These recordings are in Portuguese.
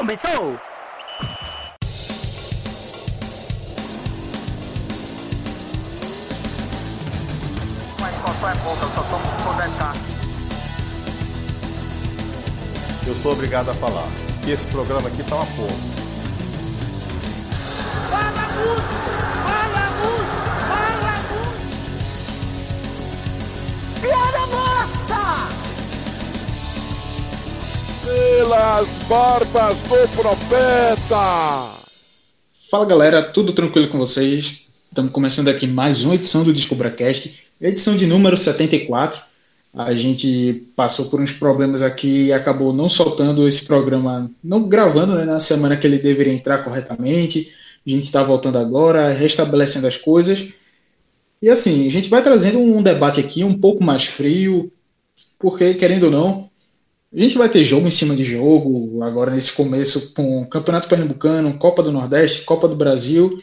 começou! Mas qual é pouca, eu só tomo se for 10k. Eu sou obrigado a falar que esse programa aqui tá uma porra. Fala muito! Fala muito! Fala muito! Piada morta! Pelas barbas do profeta! Fala galera, tudo tranquilo com vocês? Estamos começando aqui mais uma edição do DescubraCast, edição de número 74. A gente passou por uns problemas aqui e acabou não soltando esse programa, não gravando né, na semana que ele deveria entrar corretamente. A gente está voltando agora, restabelecendo as coisas. E assim, a gente vai trazendo um debate aqui um pouco mais frio, porque, querendo ou não, a gente vai ter jogo em cima de jogo, agora nesse começo com Campeonato Pernambucano, Copa do Nordeste, Copa do Brasil.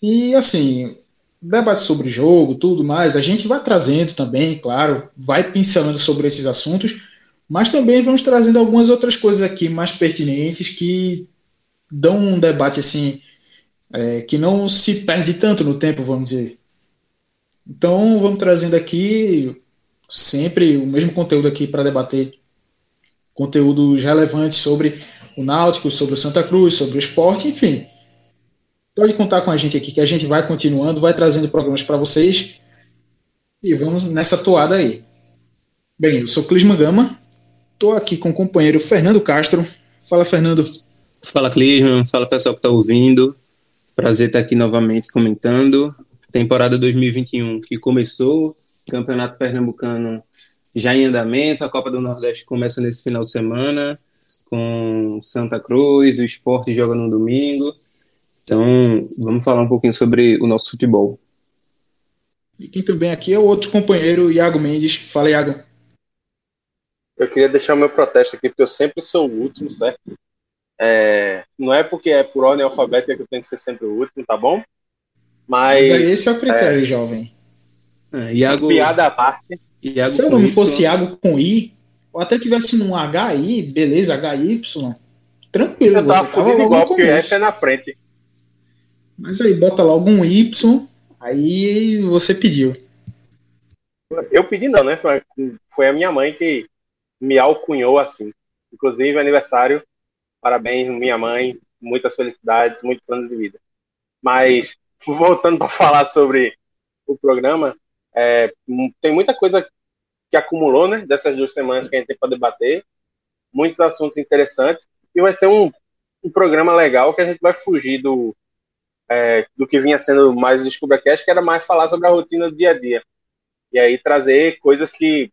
E assim, debate sobre jogo, tudo mais, a gente vai trazendo também, claro, vai pincelando sobre esses assuntos, mas também vamos trazendo algumas outras coisas aqui mais pertinentes que dão um debate assim é, que não se perde tanto no tempo, vamos dizer. Então vamos trazendo aqui sempre o mesmo conteúdo aqui para debater conteúdos relevantes sobre o Náutico, sobre o Santa Cruz, sobre o esporte, enfim Pode contar com a gente aqui, que a gente vai continuando, vai trazendo programas para vocês. E vamos nessa toada aí. Bem, eu sou Clisma Gama, estou aqui com o companheiro Fernando Castro. Fala, Fernando. Fala, Clisma. Fala, pessoal que está ouvindo. Prazer estar aqui novamente comentando. Temporada 2021 que começou, Campeonato Pernambucano já em andamento, a Copa do Nordeste começa nesse final de semana, com Santa Cruz, o esporte joga no domingo. Então, vamos falar um pouquinho sobre o nosso futebol. E quem também aqui é o outro companheiro, Iago Mendes. Fala, Iago. Eu queria deixar o meu protesto aqui, porque eu sempre sou o último, certo? É, não é porque é por ordem alfabética que eu tenho que ser sempre o último, tá bom? Mas, Mas esse é o critério, é, jovem. É, Iago, piada à parte. Iago Se o nome fosse Iago com I, ou até tivesse num HI, beleza, HY, tranquilo. Eu tava você tava igual, porque essa é na frente. Mas aí bota logo um Y, aí você pediu. Eu pedi não, né? Foi, foi a minha mãe que me alcunhou assim. Inclusive, aniversário, parabéns, minha mãe, muitas felicidades, muitos anos de vida. Mas, voltando para falar sobre o programa, é, tem muita coisa que acumulou, né? Dessas duas semanas que a gente tem para debater, muitos assuntos interessantes, e vai ser um, um programa legal que a gente vai fugir do, é, do que vinha sendo mais o DescubraCast, que era mais falar sobre a rotina do dia a dia. E aí trazer coisas que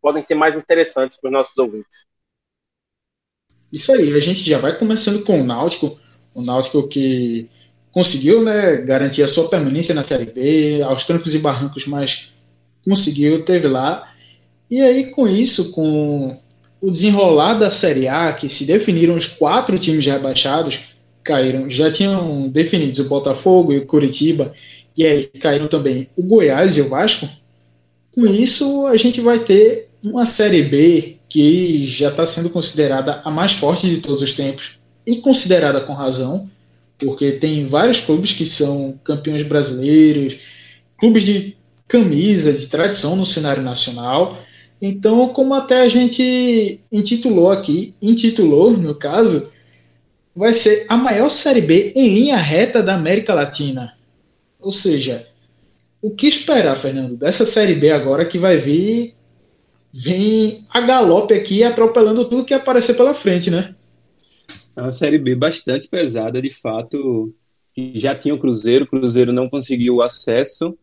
podem ser mais interessantes para os nossos ouvintes. Isso aí, a gente já vai começando com o Náutico, o Náutico que conseguiu né, garantir a sua permanência na Série B, aos trancos e barrancos, mas conseguiu, teve lá. E aí, com isso, com o desenrolar da Série A, que se definiram os quatro times rebaixados, caíram, já tinham definidos o Botafogo e o Curitiba, e aí caíram também o Goiás e o Vasco. Com isso, a gente vai ter uma Série B que já está sendo considerada a mais forte de todos os tempos, e considerada com razão, porque tem vários clubes que são campeões brasileiros, clubes de camisa, de tradição no cenário nacional. Então, como até a gente intitulou aqui, intitulou no caso, vai ser a maior Série B em linha reta da América Latina. Ou seja, o que esperar, Fernando, dessa Série B agora que vai vir vem a galope aqui atropelando tudo que aparecer pela frente, né? É uma Série B bastante pesada, de fato. Já tinha o Cruzeiro, o Cruzeiro não conseguiu o acesso,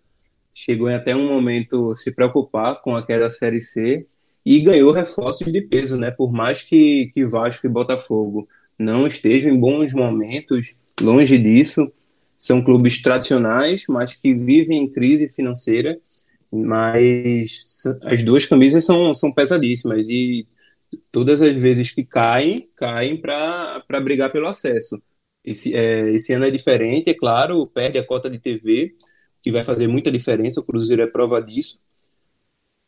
chegou em até um momento se preocupar com a queda da Série C e ganhou reforços de peso, né? Por mais que, que Vasco e Botafogo não estejam em bons momentos, longe disso. São clubes tradicionais, mas que vivem em crise financeira. Mas as duas camisas são, são pesadíssimas e todas as vezes que caem, caem para brigar pelo acesso. Esse, é, esse ano é diferente, é claro, perde a cota de TV, que vai fazer muita diferença, o Cruzeiro é prova disso.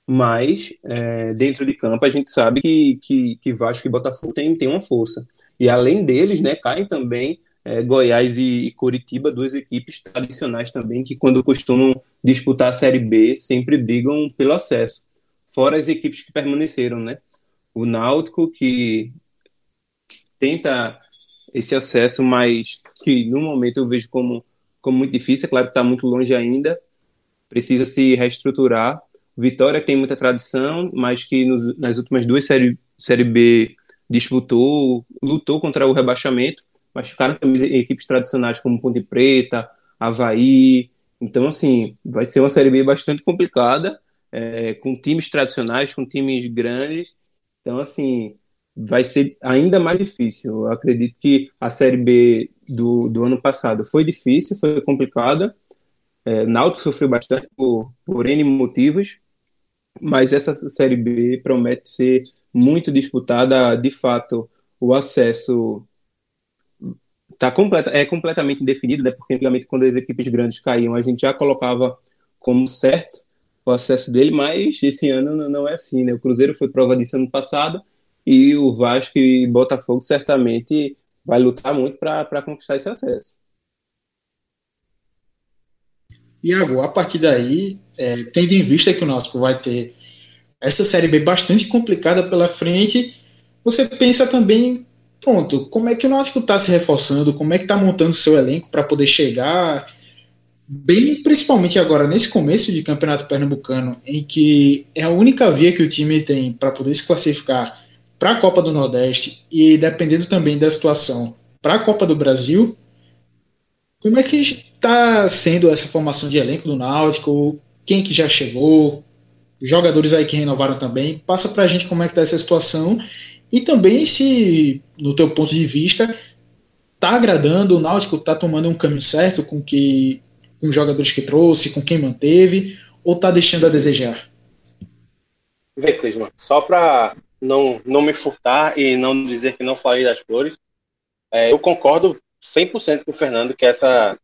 Mas, é, dentro de campo, a gente sabe que, que, que Vasco e Botafogo tem, tem uma força. E além deles, né, caem também é, Goiás e, e Curitiba, duas equipes tradicionais também, que quando costumam disputar a Série B, sempre brigam pelo acesso. Fora as equipes que permaneceram, né? O Náutico, que tenta esse acesso, mas que no momento eu vejo como, como muito difícil, é claro que está muito longe ainda, precisa se reestruturar. Vitória tem muita tradição, mas que nos, nas últimas duas série, série B disputou, lutou contra o rebaixamento, mas ficaram também equipes tradicionais como Ponte Preta, Havaí. Então, assim, vai ser uma série B bastante complicada, é, com times tradicionais, com times grandes. Então, assim, vai ser ainda mais difícil. Eu acredito que a série B do, do ano passado foi difícil, foi complicada. É, Náutico sofreu bastante por, por N motivos, mas essa série B promete ser muito disputada. De fato, o acesso tá completa, é completamente indefinido, né? Porque antigamente, quando as equipes grandes caíam, a gente já colocava como certo o acesso dele, mas esse ano não é assim, né? O Cruzeiro foi prova disso ano passado e o Vasco e Botafogo certamente vai lutar muito para conquistar esse acesso. Iago, a partir daí, é, tendo em vista que o Náutico vai ter essa Série B bastante complicada pela frente, você pensa também, pronto, como é que o Náutico está se reforçando, como é que está montando seu elenco para poder chegar bem, principalmente agora nesse começo de Campeonato Pernambucano, em que é a única via que o time tem para poder se classificar para a Copa do Nordeste e dependendo também da situação para a Copa do Brasil, como é que está sendo essa formação de elenco do Náutico? Quem que já chegou? Jogadores aí que renovaram também. Passa para a gente como é que está essa situação e também se, no teu ponto de vista, está agradando o Náutico, está tomando um caminho certo com que com os jogadores que trouxe, com quem manteve, ou está deixando a desejar? Vê, Clisman, só para não, não me furtar e não dizer que não falei das flores, é, eu concordo 100% com o Fernando que essa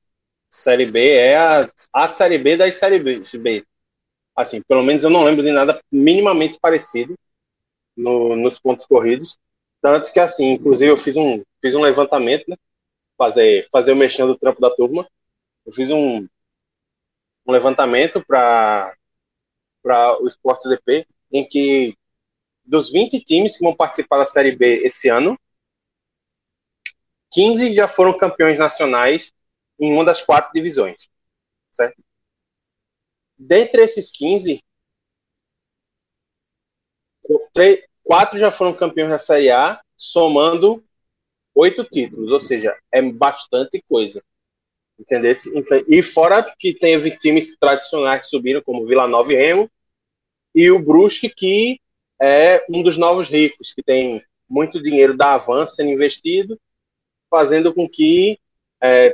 Série B é a, a Série B das Série B. Assim, pelo menos eu não lembro de nada minimamente parecido no, nos pontos corridos. Tanto que, assim, inclusive eu fiz um, fiz um levantamento, né? Fazer, fazer o mexendo do trampo da turma. Eu fiz um, um levantamento para o Esporte DP, em que dos 20 times que vão participar da Série B esse ano, 15 já foram campeões nacionais em uma das quatro divisões, certo? Dentre esses 15, quatro já foram campeões da Série A, somando oito títulos, ou seja, é bastante coisa. Entendeu? Então, e fora que teve times tradicionais que subiram, como Vila Nova e Remo, e o Brusque, que é um dos novos ricos, que tem muito dinheiro da Avan sendo investido fazendo com que, é,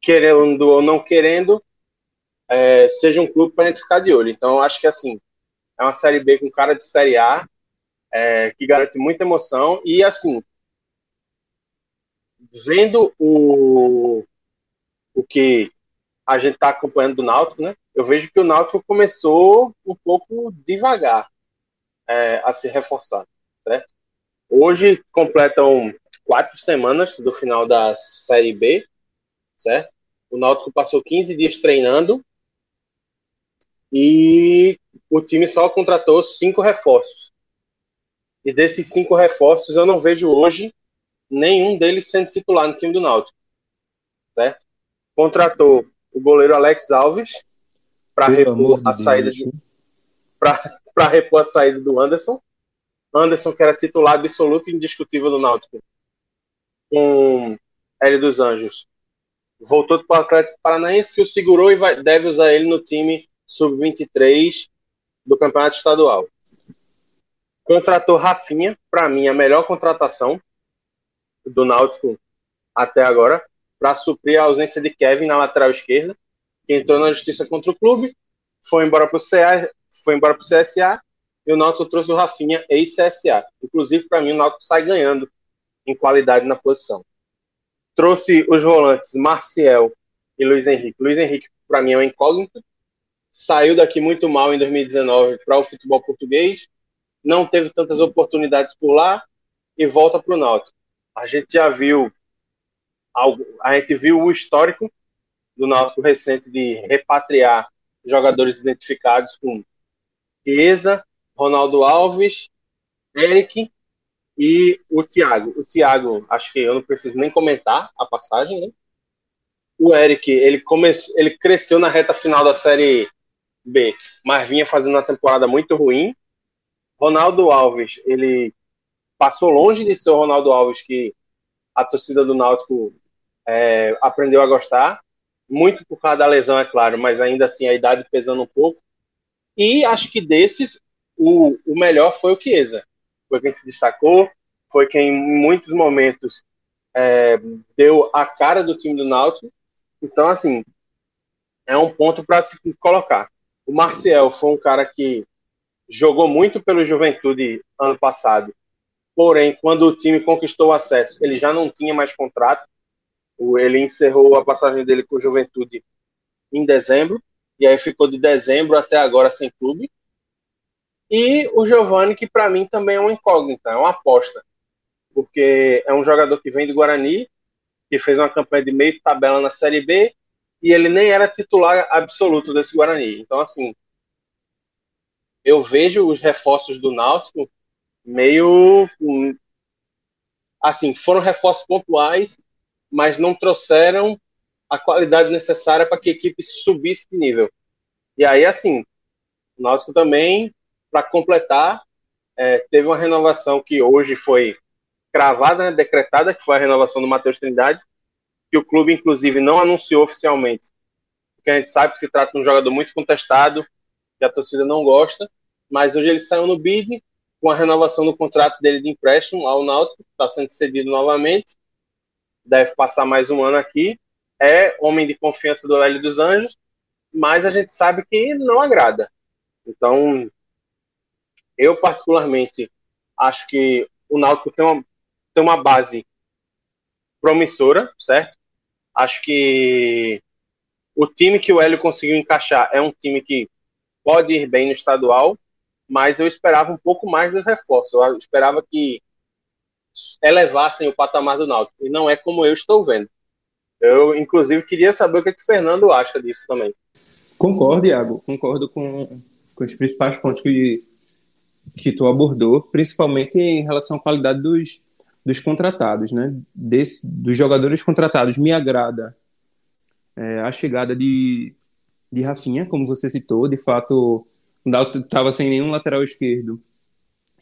querendo ou não querendo, é, seja um clube para a gente ficar de olho. Então, acho que assim, é uma Série B com cara de Série A, é, que garante muita emoção. E assim, vendo o, o que a gente está acompanhando do Náutico, né? Eu vejo que o Náutico começou um pouco devagar é, a se reforçar, certo? Hoje completam quatro semanas do final da Série B, certo? O Náutico passou 15 dias treinando e o time só contratou cinco reforços. E desses cinco reforços, eu não vejo hoje nenhum deles sendo titular no time do Náutico, certo? Contratou o goleiro Alex Alves para repor a saída de para repor a saída do Anderson. Anderson, que era titular absoluto e indiscutível do Náutico, com Hélio dos Anjos. Voltou para o Atlético Paranaense, que o segurou e vai, deve usar ele no time sub-23 do Campeonato Estadual. Contratou Rafinha, para mim, a melhor contratação do Náutico até agora, para suprir a ausência de Kevin na lateral esquerda, que entrou na justiça contra o clube, foi embora para o CSA, foi embora para o CSA e o Náutico trouxe o Rafinha ex-CSA. Inclusive, para mim, o Náutico sai ganhando em qualidade na posição. Trouxe os volantes Marcial e Luiz Henrique. Luiz Henrique, para mim, é uma incógnita. Saiu daqui muito mal em 2019 para o futebol português. Não teve tantas oportunidades por lá e volta para o Náutico. a gente já viu a gente viu o histórico do Náutico recente de repatriar jogadores identificados com Chiesa, Ronaldo Alves, Eric e o Thiago. O Thiago, acho que eu não preciso nem comentar a passagem, né? O Eric, ele começou, ele cresceu na reta final da série B, mas vinha fazendo uma temporada muito ruim. Ronaldo Alves, ele passou longe de ser o Ronaldo Alves que a torcida do Náutico é, aprendeu a gostar, muito por causa da lesão, é claro, mas ainda assim a idade pesando um pouco. E acho que desses, o, o melhor foi o Chiesa. Foi quem se destacou, foi quem em muitos momentos é, deu a cara do time do Náutico. Então, assim, é um ponto para se colocar. O Marcial foi um cara que jogou muito pelo Juventude ano passado. Porém, quando o time conquistou o acesso, ele já não tinha mais contrato. Ele encerrou a passagem dele com o Juventude em dezembro. E aí ficou de dezembro até agora sem clube. E o Giovani, que para mim também é uma incógnita, é uma aposta. Porque é um jogador que vem do Guarani, que fez uma campanha de meio tabela na Série B, e ele nem era titular absoluto desse Guarani. Então, assim, eu vejo os reforços do Náutico meio. Assim, foram reforços pontuais, mas não trouxeram a qualidade necessária para que a equipe subisse de nível. E aí, assim, o Náutico também, para completar, é, teve uma renovação que hoje foi cravada, né, decretada, que foi a renovação do Matheus Trindade, que o clube, inclusive, não anunciou oficialmente, porque a gente sabe que se trata de um jogador muito contestado, que a torcida não gosta, mas hoje ele saiu no bid, com a renovação do contrato dele de empréstimo ao Náutico, está sendo cedido novamente, deve passar mais um ano aqui, é homem de confiança do Hélio dos Anjos, mas a gente sabe que não agrada. Então, eu particularmente acho que o Náutico tem uma, tem uma base promissora, certo? Acho que o time que o Hélio conseguiu encaixar é um time que pode ir bem no estadual, mas eu esperava um pouco mais dos reforços. Eu esperava que elevassem o patamar do Náutico. E não é como eu estou vendo. Eu, inclusive, queria saber o que, é que o Fernando acha disso também. Concordo, Iago. Concordo com, com os principais pontos que, que tu abordou, principalmente em relação à qualidade dos, dos contratados, né? Desse, dos jogadores contratados. Me agrada é, a chegada de, de Rafinha, como você citou. De fato, o Náutico estava sem nenhum lateral esquerdo.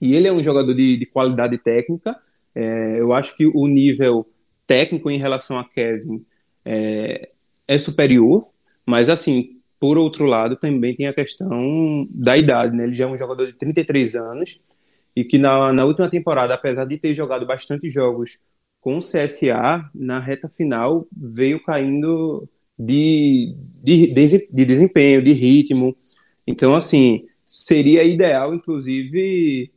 E ele é um jogador de, de qualidade técnica. É, eu acho que o nível técnico em relação a Kevin é, é superior, mas assim, por outro lado, também tem a questão da idade, né? Ele já é um jogador de 33 anos e que na, na última temporada, apesar de ter jogado bastante jogos com o CSA, na reta final veio caindo de, de, de desempenho, de ritmo. Então, assim, seria ideal, inclusive,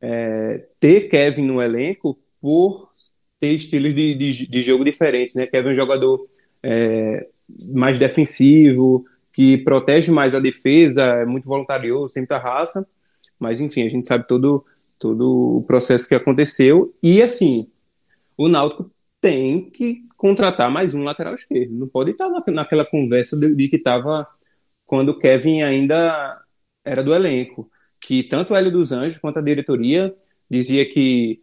é, ter Kevin no elenco por ter estilos de, de, de jogo diferentes, né? Kevin é um jogador é, mais defensivo, que protege mais a defesa, é muito voluntarioso, tem muita raça, mas enfim, a gente sabe todo, todo o processo que aconteceu, e assim, o Náutico tem que contratar mais um lateral esquerdo, não pode estar na, naquela conversa de, de que estava quando o Kevin ainda era do elenco, que tanto o Hélio dos Anjos quanto a diretoria dizia que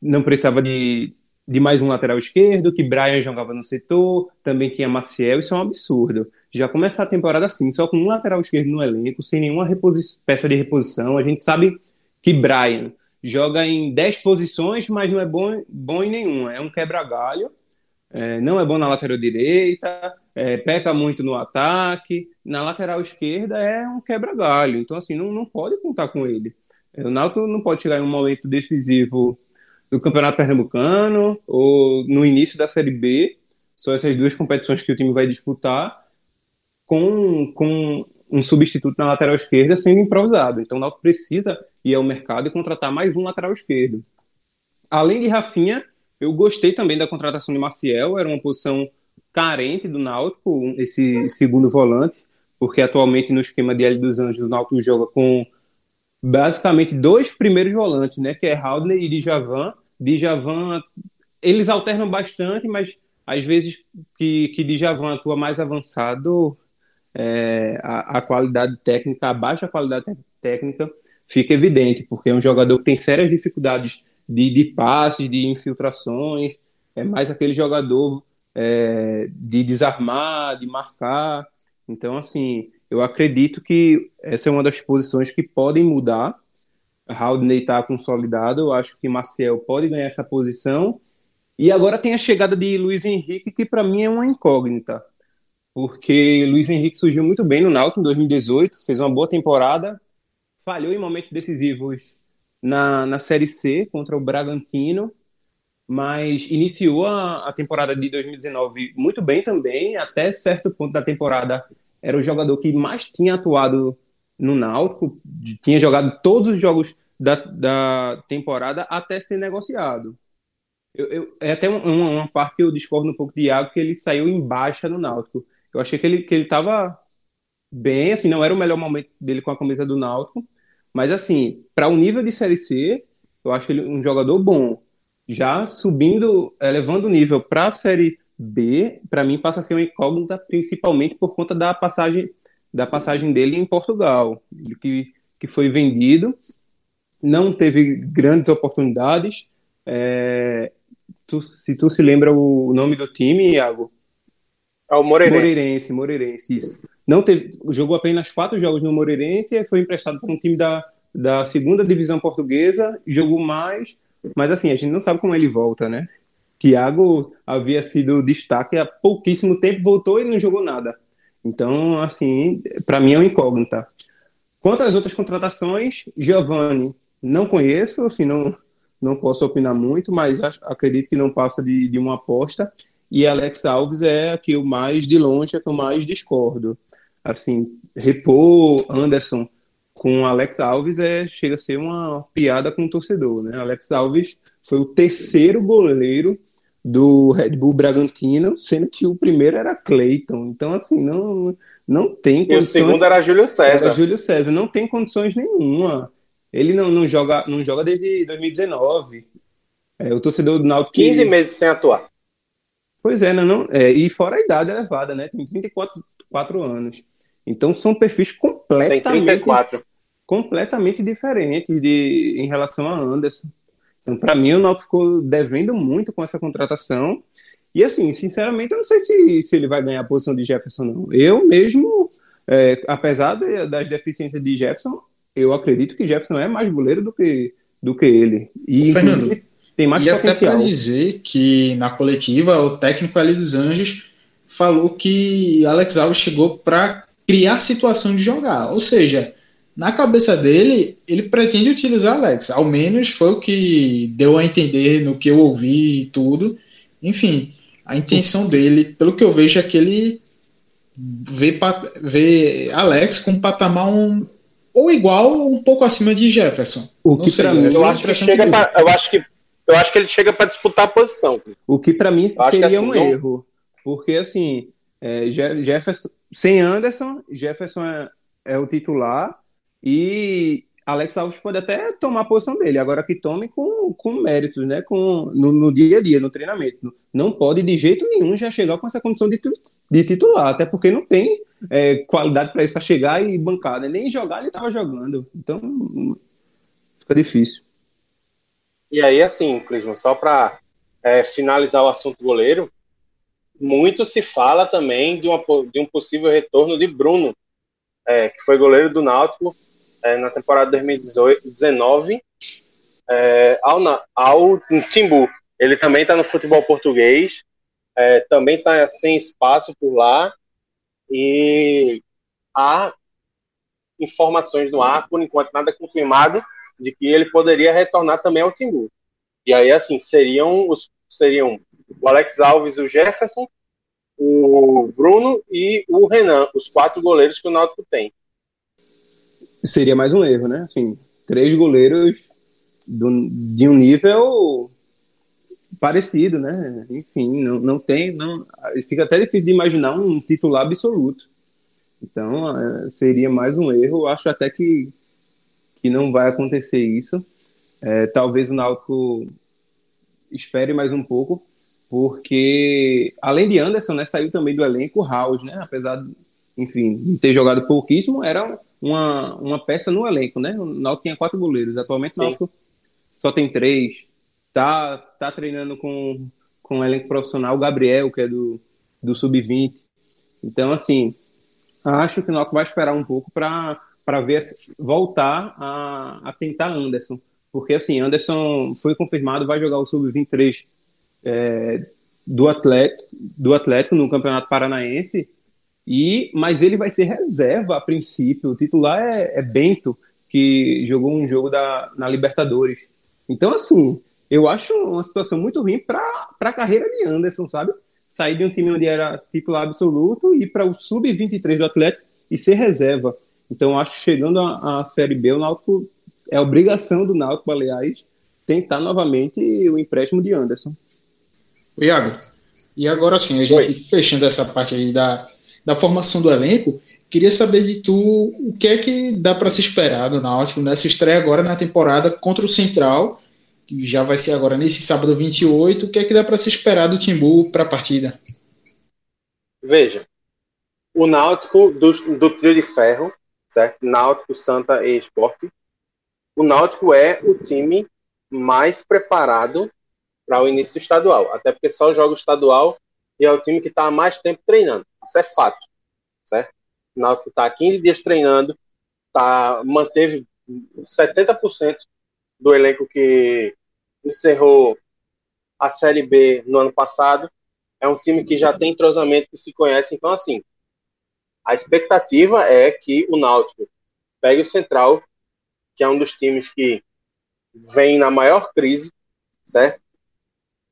não precisava de, de mais um lateral esquerdo, que Brian jogava no setor, também tinha Maciel, isso é um absurdo. Já começar a temporada assim, só com um lateral esquerdo no elenco, sem nenhuma peça de reposição. A gente sabe que Brian joga em 10 posições, mas não é bom, bom em nenhuma. É um quebra-galho, é, não é bom na lateral direita, é, peca muito no ataque. Na lateral esquerda é um quebra-galho. Então, assim, não, não pode contar com ele. O Náutico não pode chegar em um momento decisivo do Campeonato Pernambucano ou no início da Série B, são essas duas competições que o time vai disputar, com, com um substituto na lateral esquerda sendo improvisado. Então o Náutico precisa ir ao mercado e contratar mais um lateral esquerdo. Além de Rafinha, eu gostei também da contratação de Maciel, era uma posição carente do Náutico, esse segundo volante, porque atualmente no esquema de L dos Anjos o Náutico joga com basicamente dois primeiros volantes, né? Que é Haldner e Djavan. Djavan eles alternam bastante, mas às vezes que, que Djavan atua mais avançado, é, a, a, qualidade técnica, a baixa qualidade técnica, fica evidente, porque é um jogador que tem sérias dificuldades de, de passes, de infiltrações, é mais aquele jogador é, de desarmar, de marcar. Então, assim, eu acredito que essa é uma das posições que podem mudar. Haldney está consolidado, eu acho que Marcel pode ganhar essa posição. E agora tem a chegada de Luiz Henrique, que para mim é uma incógnita, porque Luiz Henrique surgiu muito bem no Náutico em 2018, fez uma boa temporada, falhou em momentos decisivos na, na Série C contra o Bragantino, mas iniciou a, a temporada de 2019 muito bem também, até certo ponto da temporada era o jogador que mais tinha atuado no Náutico, tinha jogado todos os jogos da, da temporada até ser negociado. Eu, eu, é até uma, uma, parte que eu discordo um pouco de Iago, que ele saiu em baixa no Náutico. Eu achei que ele, que ele bem, assim, não era o melhor momento dele com a camisa do Náutico, mas assim, para o um nível de Série C, eu acho ele um jogador bom. Já subindo, elevando o nível para a Série B, para mim passa a ser uma incógnita, principalmente por conta da passagem da passagem dele em Portugal, que, que foi vendido, não teve grandes oportunidades. É, tu, se tu se lembra o nome do time, Iago? É o Moreirense. Moreirense, Moreirense, isso. Não teve, jogou apenas quatro jogos no Moreirense e foi emprestado para um time da, da segunda divisão portuguesa, jogou mais, mas assim, a gente não sabe como ele volta, né? Thiago havia sido destaque há pouquíssimo tempo, voltou e não jogou nada. Então, assim, para mim é uma incógnita. Quanto às outras contratações, Giovanni, não conheço, assim, não, não posso opinar muito, mas acredito que não passa de, de uma aposta. E Alex Alves é que eu mais, de longe, é que eu mais discordo. Assim, repor Anderson com Alex Alves é, chega a ser uma piada com o torcedor, né? Alex Alves foi o terceiro goleiro do Red Bull Bragantino, sendo que o primeiro era Cleiton. Então, assim, não, não tem condições. E o segundo era Júlio César. Era Júlio César, não tem condições nenhuma. Ele não, não, joga, não joga desde 2019. É, o torcedor do Náutico... 15 meses sem atuar. Pois é, não, não, é, e fora a idade elevada, né? Tem 34 4 anos. Então são perfis completamente... Tem 34. Completamente diferentes de, em relação a Anderson. Então, para mim, o Náutico ficou devendo muito com essa contratação. E, assim, sinceramente, eu não sei se, se ele vai ganhar a posição de Jefferson, não. Eu mesmo, é, apesar de, das deficiências de Jefferson, eu acredito que Jefferson é mais goleiro do que, do que ele. E, Fernando, tem mais e potencial. até para dizer que na coletiva, o técnico ali dos Anjos falou que Alex Alves chegou para criar situação de jogar. Ou seja, na cabeça dele, ele pretende utilizar Alex. Ao menos foi o que deu a entender no que eu ouvi e tudo. Enfim, a intenção dele, pelo que eu vejo, é que ele vê, vê Alex com um patamar um, ou igual ou um pouco acima de Jefferson. O que para mim, eu acho que chega pra, eu acho que eu acho que ele chega para disputar a posição. O que para mim seria assim, um não... erro, porque assim, é, Jefferson sem Anderson, Jefferson é, é o titular e Alex Alves pode até tomar a posição dele, agora que tome com, com méritos, né? Com, no, no, dia a dia, no treinamento. Não pode de jeito nenhum já chegar com essa condição de, de titular, até porque não tem é, qualidade para isso, para chegar e bancar. Né? Nem jogar ele estava jogando. Então fica difícil. E aí, assim, Clisman, só para é, finalizar o assunto goleiro, muito se fala também de, uma, de um possível retorno de Bruno, é, que foi goleiro do Náutico é, na temporada 2019 é, ao, ao Timbu. Ele também está no futebol português, é, também está sem espaço por lá e há informações no ar, por enquanto nada confirmado, de que ele poderia retornar também ao Timbu. E aí, assim, seriam os seriam o Alex Alves, o Jefferson, o Bruno e o Renan, os quatro goleiros que o Náutico tem seria mais um erro, né? Assim, três goleiros do, de um nível parecido, né? Enfim, não, não tem, não, fica até difícil de imaginar um titular absoluto. Então, é, seria mais um erro. Acho até que, que não vai acontecer isso. É, talvez o Náutico espere mais um pouco, porque além de Anderson, né, saiu também do elenco House, né? Apesar, de, enfim, de ter jogado pouquíssimo, era uma, uma peça no elenco, né? O Náutico tinha quatro goleiros, atualmente o Náutico só tem três. Tá, tá treinando com, com o elenco profissional, o Gabriel, que é do, do Sub-20. Então, assim, acho que o Náutico vai esperar um pouco para ver voltar a, a tentar Anderson. Porque, assim, Anderson foi confirmado, vai jogar o Sub-23 é, do, Atlético, do Atlético no Campeonato Paranaense, e mas ele vai ser reserva a princípio. O titular é, é Bento, que jogou um jogo da, na Libertadores. Então, assim, eu acho uma situação muito ruim para a carreira de Anderson, sabe? Sair de um time onde era titular absoluto e ir para o sub-23 do Atlético e ser reserva. Então, acho que chegando à Série B, o Náutico é obrigação do Náutico, aliás, tentar novamente o empréstimo de Anderson. Iago, e agora sim, a gente Oi. fechando essa parte aí da, da formação do elenco, queria saber de tu o que é que dá para se esperar do Náutico nessa estreia agora na temporada contra o Central, que já vai ser agora nesse sábado 28, o que é que dá para se esperar do Timbu para a partida? Veja, o Náutico do, do trio de ferro, certo? Náutico, Santa e Esporte, o Náutico é o time mais preparado para o início do estadual, até porque só joga o estadual e é o time que está há mais tempo treinando. Isso é fato, certo? O Náutico está 15 dias treinando, tá, manteve 70% do elenco que encerrou a Série B no ano passado. É um time que já tem entrosamento, que se conhece. Então, assim, a expectativa é que o Náutico pegue o Central, que é um dos times que vem na maior crise, certo?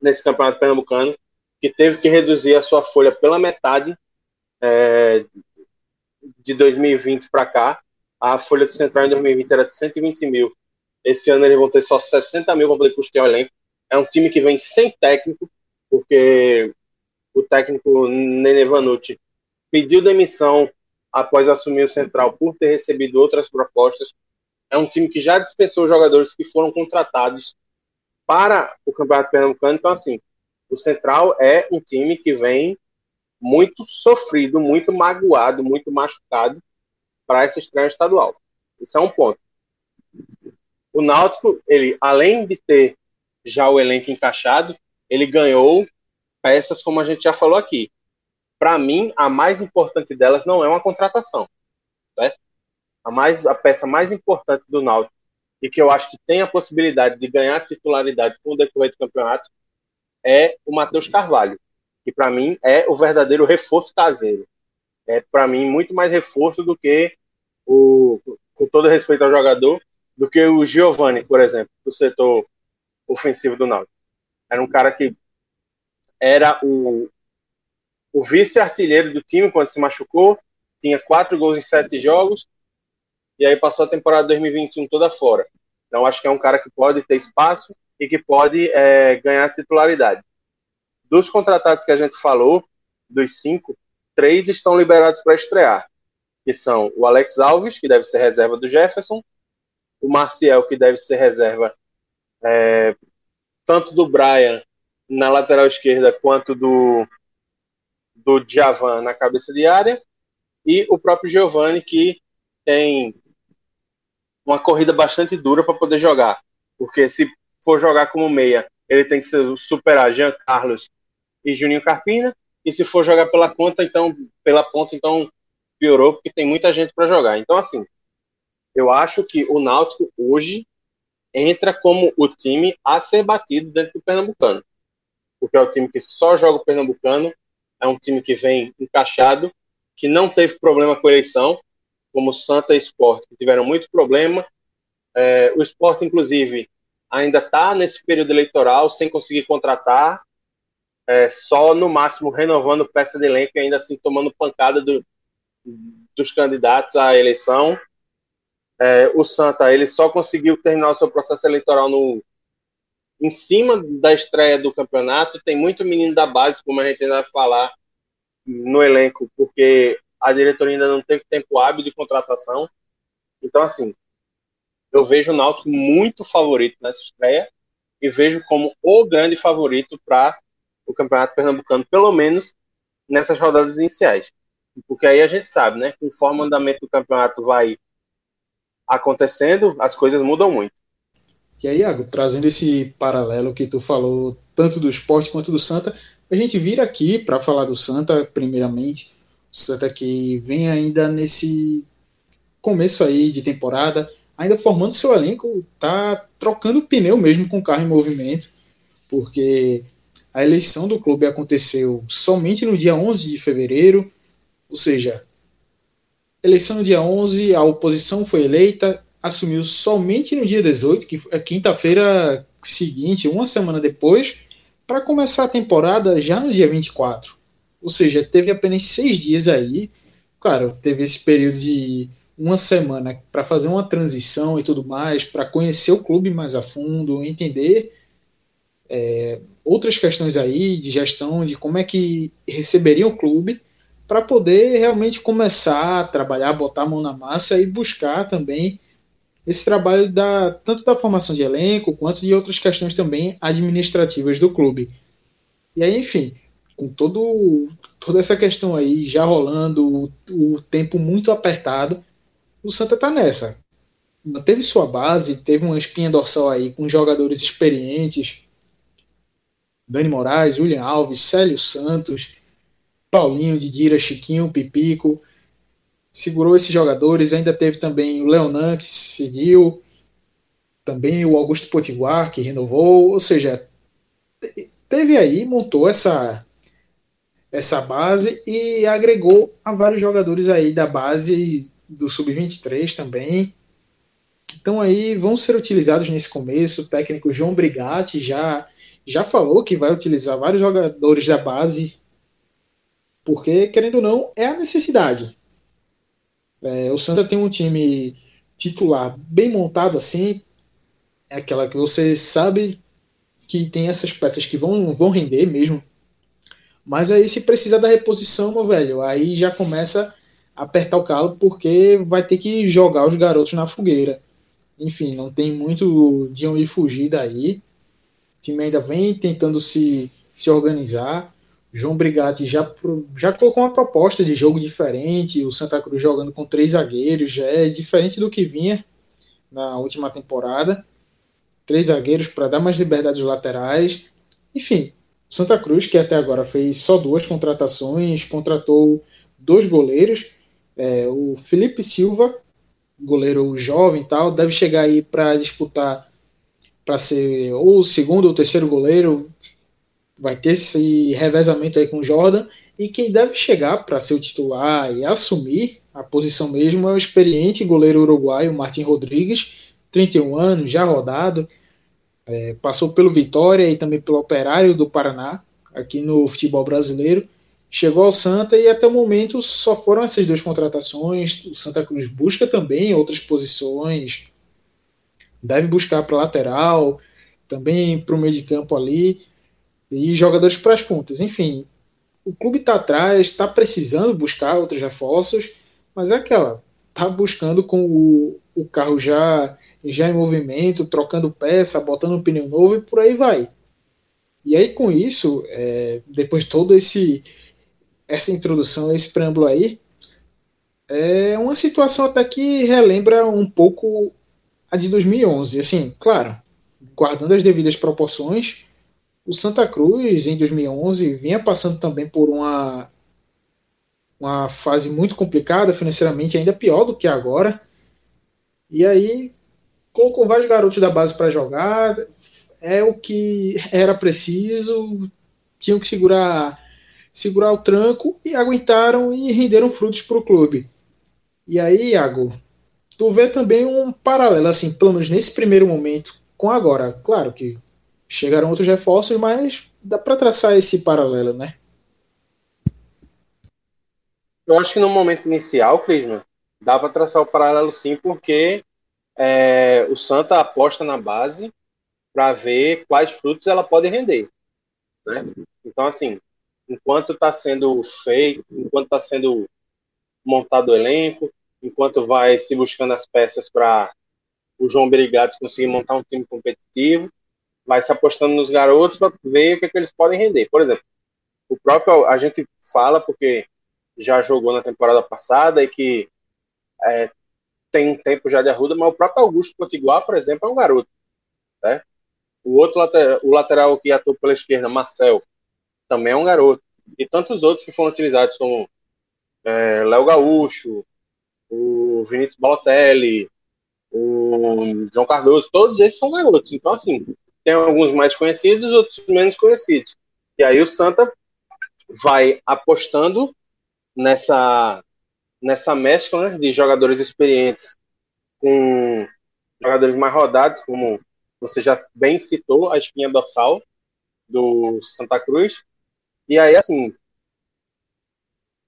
Nesse campeonato pernambucano, que teve que reduzir a sua folha pela metade é, de 2020 para cá. A folha do Central em 2020 era de 120 mil. Esse ano eles vão ter só 60 mil para poder custear o elenco. É um time que vem sem técnico, porque o técnico Nene Vanucci pediu demissão após assumir o Central por ter recebido outras propostas. É um time que já dispensou jogadores que foram contratados para o Campeonato Pernambucano. Então, assim, o Central é um time que vem muito sofrido, muito magoado, muito machucado para essa estreia estadual. Isso é um ponto. O Náutico, ele, além de ter já o elenco encaixado, ele ganhou peças como a gente já falou aqui. Para mim, a mais importante delas não é uma contratação. Certo? A, mais, a peça mais importante do Náutico e que eu acho que tem a possibilidade de ganhar titularidade com o decorrer do campeonato é o Matheus Carvalho que para mim é o verdadeiro reforço caseiro. É para mim muito mais reforço do que o, com todo respeito ao jogador, do que o Giovani, por exemplo, do setor ofensivo do Náutico. Era um cara que era o, o vice-artilheiro do time quando se machucou, tinha quatro gols em sete jogos, e aí passou a temporada 2021 toda fora. Então acho que é um cara que pode ter espaço e que pode é, ganhar titularidade. Dos contratados que a gente falou, dos cinco, três estão liberados para estrear, que são o Alex Alves, que deve ser reserva do Jefferson, o Marcial, que deve ser reserva é, tanto do Brian na lateral esquerda quanto do do Djavan na cabeça de área e o próprio Giovani que tem uma corrida bastante dura para poder jogar, porque se for jogar como meia, ele tem que superar Jean Carlos e Juninho Carpina. E se for jogar pela conta, então pela ponta, então piorou porque tem muita gente para jogar. Então assim, eu acho que o Náutico hoje entra como o time a ser batido dentro do Pernambucano. Porque é o time que só joga o Pernambucano, é um time que vem encaixado, que não teve problema com eleição, como Santa e Sport, que tiveram muito problema. É, o Sport, inclusive, ainda está nesse período eleitoral sem conseguir contratar, é, só no máximo renovando peça de elenco e ainda assim tomando pancada do, dos candidatos à eleição. É, o Santa ele só conseguiu terminar o seu processo eleitoral no em cima da estreia do campeonato. Tem muito menino da base, como a gente ainda vai falar no elenco, porque a diretoria ainda não teve tempo hábil de contratação. Então, assim, eu vejo o Náutico muito favorito nessa estreia e vejo como o grande favorito para o Campeonato Pernambucano, pelo menos nessas rodadas iniciais. Porque aí a gente sabe, né? Conforme o andamento do campeonato vai acontecendo, as coisas mudam muito. E aí, Iago, trazendo esse paralelo que tu falou, tanto do esporte quanto do Santa, a gente vira aqui para falar do Santa, primeiramente. Santa que vem ainda nesse começo aí de temporada, ainda formando seu elenco, tá trocando pneu mesmo com o carro em movimento, porque a eleição do clube aconteceu somente no dia 11 de fevereiro, ou seja, eleição no dia 11, a oposição foi eleita, assumiu somente no dia 18, que é quinta-feira seguinte, uma semana depois, para começar a temporada já no dia 24. Ou seja, teve apenas seis dias aí. Claro, teve esse período de uma semana para fazer uma transição e tudo mais, para conhecer o clube mais a fundo, entender é, outras questões aí de gestão, de como é que receberiam o clube, para poder realmente começar a trabalhar, botar a mão na massa e buscar também esse trabalho da, tanto da formação de elenco quanto de outras questões também administrativas do clube. E aí, enfim, com todo, toda essa questão aí já rolando, o, o tempo muito apertado, o Santa tá nessa. Manteve sua base, teve uma espinha dorsal aí com jogadores experientes. Dani Moraes, William Alves, Célio Santos, Paulinho, Didira, Chiquinho, Pipico. Segurou esses jogadores. Ainda teve também o Leonan, que seguiu. Também o Augusto Potiguar, que renovou. Ou seja, teve aí, montou essa essa base e agregou a vários jogadores aí da base do Sub-23 também, que estão aí, vão ser utilizados nesse começo. O técnico João Brigatti já, já falou que vai utilizar vários jogadores da base, porque, querendo ou não, é a necessidade. É, o Santa tem um time titular bem montado assim, é aquela que você sabe que tem essas peças que vão, vão render mesmo. Mas aí se precisar da reposição, meu velho, aí já começa apertar o calo porque vai ter que jogar os garotos na fogueira. Enfim, não tem muito de onde fugir daí. O time ainda vem tentando se, se organizar. João Brigatti já, já colocou uma proposta de jogo diferente. O Santa Cruz jogando com três zagueiros já é diferente do que vinha na última temporada. Três zagueiros para dar mais liberdade aos laterais. Enfim, Santa Cruz, que até agora fez só duas contratações, contratou dois goleiros é, o Felipe Silva, goleiro jovem e tal, deve chegar aí para disputar para ser ou o segundo ou terceiro goleiro. Vai ter esse revezamento aí com o Jordan. E quem deve chegar para ser o titular e assumir a posição mesmo é o experiente goleiro uruguaio Martin Rodrigues, 31 anos, já rodado. É, passou pelo Vitória e também pelo Operário do Paraná, aqui no futebol brasileiro chegou ao Santa e até o momento só foram essas duas contratações. O Santa Cruz busca também outras posições, deve buscar para lateral, também para o meio de campo ali, e jogadores para as pontas. Enfim, o clube está atrás, está precisando buscar outros reforços, mas é aquela, está buscando com o, o carro já, já em movimento, trocando peça, botando um pneu novo e por aí vai. E aí com isso, é, depois todo esse essa introdução, esse preâmbulo aí, é uma situação até que relembra um pouco a de 2011. Assim, claro, guardando as devidas proporções, o Santa Cruz em 2011 vinha passando também por uma uma fase muito complicada financeiramente, ainda pior do que agora. E aí colocou vários garotos da base para jogar, é o que era preciso, tinham que segurar segurar o tranco e aguentaram e renderam frutos para o clube. E aí, Iago, tu vê também um paralelo, assim, pelo menos nesse primeiro momento, com agora. Claro que chegaram outros reforços, mas dá para traçar esse paralelo, né? Eu acho que no momento inicial, Clisman, dá para traçar o paralelo sim, porque é, o Santa aposta na base para ver quais frutos ela pode render. Né? Então, assim, enquanto está sendo feito, enquanto está sendo montado o elenco, enquanto vai se buscando as peças para o João Brigatti conseguir montar um time competitivo. vai se apostando nos garotos para ver o que, é que eles podem render. Por exemplo, o próprio a gente fala porque já jogou na temporada passada e que é, tem um tempo já de arruda, mas o próprio Augusto Potiguar, por exemplo, é um garoto. Né? O outro lateral, o lateral que atuou pela esquerda, Marcel, também é um garoto. E tantos outros que foram utilizados, como é, Léo Gaúcho, o Vinícius Balotelli, o João Cardoso, todos esses são garotos. Então, assim, tem alguns mais conhecidos, outros menos conhecidos. E aí o Santa vai apostando nessa nessa mescla né, de jogadores experientes com jogadores mais rodados, como você já bem citou, a espinha dorsal do Santa Cruz. E aí, assim,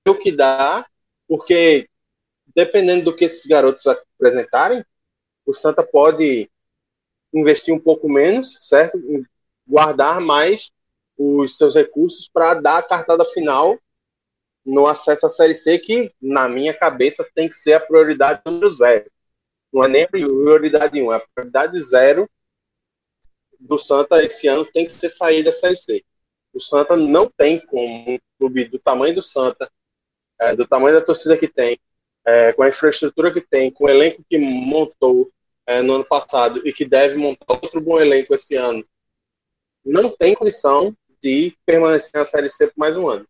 o que dá, porque dependendo do que esses garotos apresentarem, o Santa pode investir um pouco menos, certo? Guardar mais os seus recursos para dar a cartada final no acesso à Série C, que na minha cabeça tem que ser a prioridade número zero. Não é nem a prioridade um, é a prioridade zero do Santa esse ano tem que ser sair da Série C. O Santa não tem como um clube do tamanho do Santa, é, do tamanho da torcida que tem, é, com a infraestrutura que tem, com o elenco que montou é, no ano passado e que deve montar outro bom elenco esse ano, não tem condição de permanecer na Série C por mais um ano.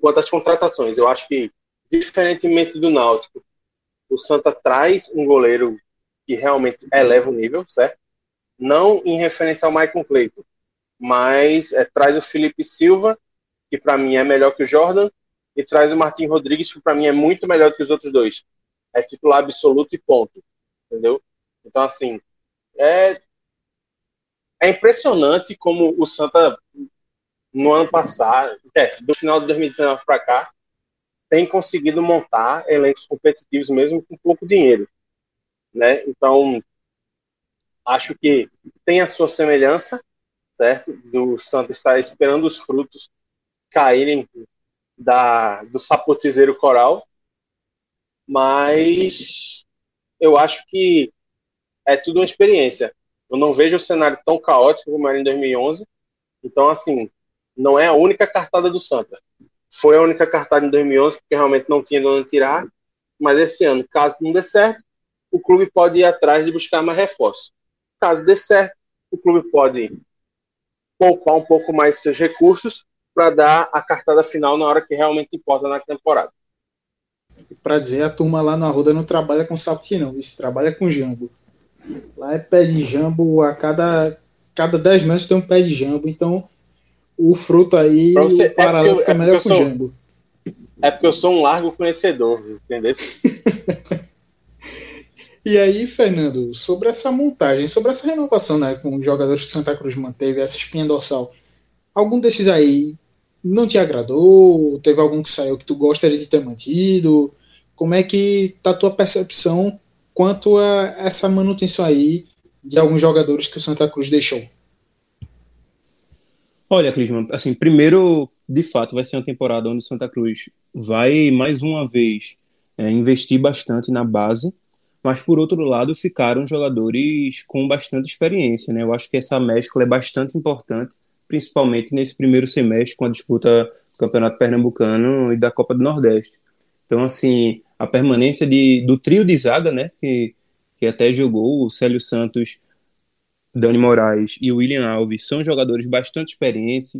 Quanto às contratações, eu acho que, diferentemente do Náutico, o Santa traz um goleiro que realmente eleva o nível, certo? Não em referência ao Michael Clayton, mas é, traz o Felipe Silva, que para mim é melhor que o Jordan, e traz o Martin Rodrigues, que para mim é muito melhor que os outros dois. É titular absoluto e ponto. Entendeu? Então, assim, é, é impressionante como o Santa, no ano passado, é, do final de 2019 para cá, tem conseguido montar elencos competitivos mesmo com pouco dinheiro. Né? Então, acho que tem a sua semelhança, certo? Do Santa estar esperando os frutos caírem da, do sapotizeiro coral, mas eu acho que é tudo uma experiência. Eu não vejo o cenário tão caótico como era em 2011, então, assim, não é a única cartada do Santa. Foi a única cartada em 2011, porque realmente não tinha de onde tirar, mas esse ano, caso não dê certo, o clube pode ir atrás de buscar mais reforço. Caso dê certo, o clube pode poupar um pouco mais seus recursos para dar a cartada final na hora que realmente importa na temporada. Para dizer, a turma lá na Arruda não trabalha com sapoti, não, isso trabalha com jambo. Lá é pé de jambo, a cada, cada 10 metros tem um pé de jambo, então o fruto aí, você, o paralelo é fica é melhor com o jambo. É porque eu sou um largo conhecedor, entendeu? e aí, Fernando, sobre essa montagem, sobre essa renovação né, com os jogadores que Santa Cruz manteve, essa espinha dorsal, algum desses aí não te agradou? Teve algum que saiu que tu gostaria de ter mantido? Como é que tá a tua percepção quanto a essa manutenção aí de alguns jogadores que o Santa Cruz deixou? Olha, Clisman, assim, primeiro, de fato, vai ser uma temporada onde Santa Cruz vai, mais uma vez, é, investir bastante na base, mas, por outro lado, ficaram jogadores com bastante experiência, né? Eu acho que essa mescla é bastante importante principalmente nesse primeiro semestre com a disputa do Campeonato Pernambucano e da Copa do Nordeste. Então, assim, a permanência de, do trio de zaga, né, que, que até jogou, o Célio Santos, Dani Moraes e William Alves, são jogadores bastante experientes,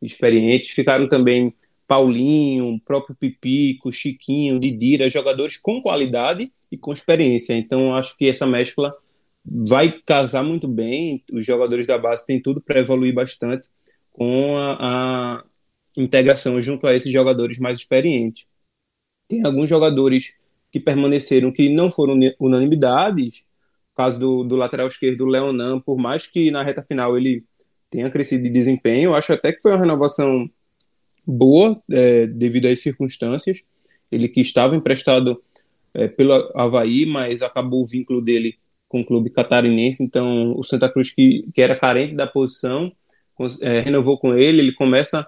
experientes. Ficaram também Paulinho, próprio Pipico, Chiquinho, Didira, jogadores com qualidade e com experiência. Então, acho que essa mescla vai casar muito bem. Os jogadores da base têm tudo para evoluir bastante com a, a, integração junto a esses jogadores mais experientes. Tem alguns jogadores que permaneceram que não foram unanimidades. Caso do, do lateral esquerdo, Leonan, por mais que na reta final ele tenha crescido de desempenho, acho até que foi uma renovação boa é, devido às circunstâncias. Ele que estava emprestado é, pelo Havaí, mas acabou o vínculo dele com o clube catarinense, então o Santa Cruz, que, que era carente da posição, é, renovou com ele, ele começa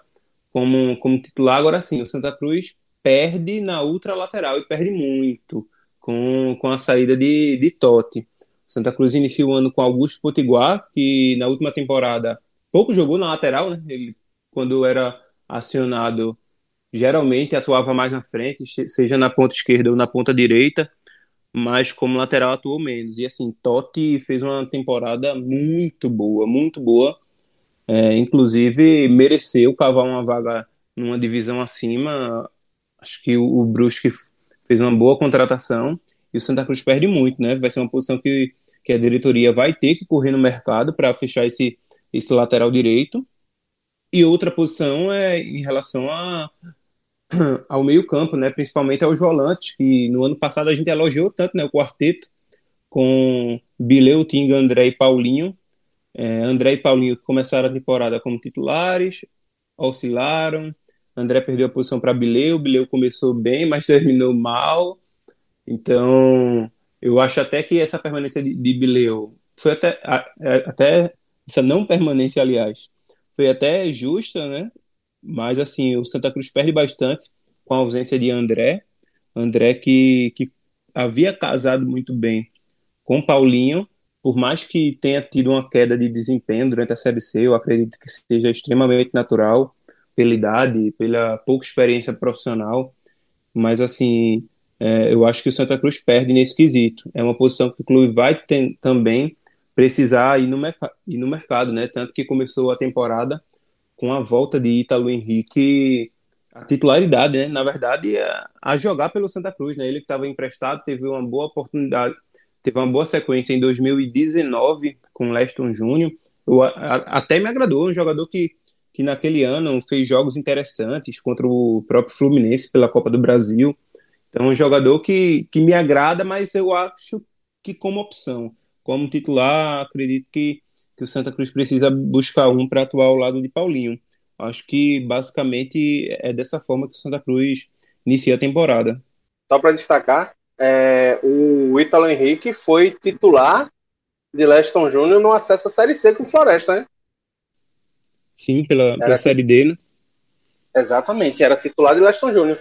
como, como titular, agora sim, o Santa Cruz perde na ultra lateral e perde muito com, com a saída de, de Totti. Santa Cruz inicia o ano com Augusto Potiguar, que na última temporada pouco jogou na lateral, né? Ele, quando era acionado, geralmente atuava mais na frente, seja na ponta esquerda ou na ponta direita, mas como lateral atuou menos. E assim, Totti fez uma temporada muito boa, muito boa. É, inclusive, mereceu cavar uma vaga numa divisão acima. Acho que o, o Brusque fez uma boa contratação e o Santa Cruz perde muito, né? Vai ser uma posição que que a diretoria vai ter que correr no mercado para fechar esse, esse lateral direito. E outra posição é em relação a, ao meio-campo, né? principalmente aos volantes, que no ano passado a gente elogiou tanto né? o quarteto, com Bileu, Tinga, André e Paulinho. É, André e Paulinho começaram a temporada como titulares, oscilaram. André perdeu a posição para Bileu, Bileu começou bem, mas terminou mal. Então, eu acho até que essa permanência de, de Bileu foi até, até essa não permanência, aliás, foi até justa, né? Mas assim, o Santa Cruz perde bastante com a ausência de André. André que, que havia casado muito bem com Paulinho, por mais que tenha tido uma queda de desempenho durante a Série C, eu acredito que seja extremamente natural pela idade, pela pouca experiência profissional, mas assim, é, eu acho que o Santa Cruz perde nesse quesito. É uma posição que o clube vai ter, também precisar ir no, ir no mercado, né? Tanto que começou a temporada com a volta de Ítalo Henrique a titularidade, né? Na verdade, a, a jogar pelo Santa Cruz, né? Ele que estava emprestado, teve uma boa oportunidade, teve uma boa sequência em 2019 com Leston Júnior. Até me agradou, um jogador que, que naquele ano fez jogos interessantes contra o próprio Fluminense pela Copa do Brasil. Então, é um jogador que, que me agrada, mas eu acho que como opção, como titular, acredito que, que o Santa Cruz precisa buscar um para atuar ao lado de Paulinho. Acho que basicamente é dessa forma que o Santa Cruz inicia a temporada. Só para destacar, é, o Ítalo Henrique foi titular de Leston Júnior no acesso à Série C com o Floresta, né? Sim, pela, pela Série D, né? Exatamente, era titular de Leston Júnior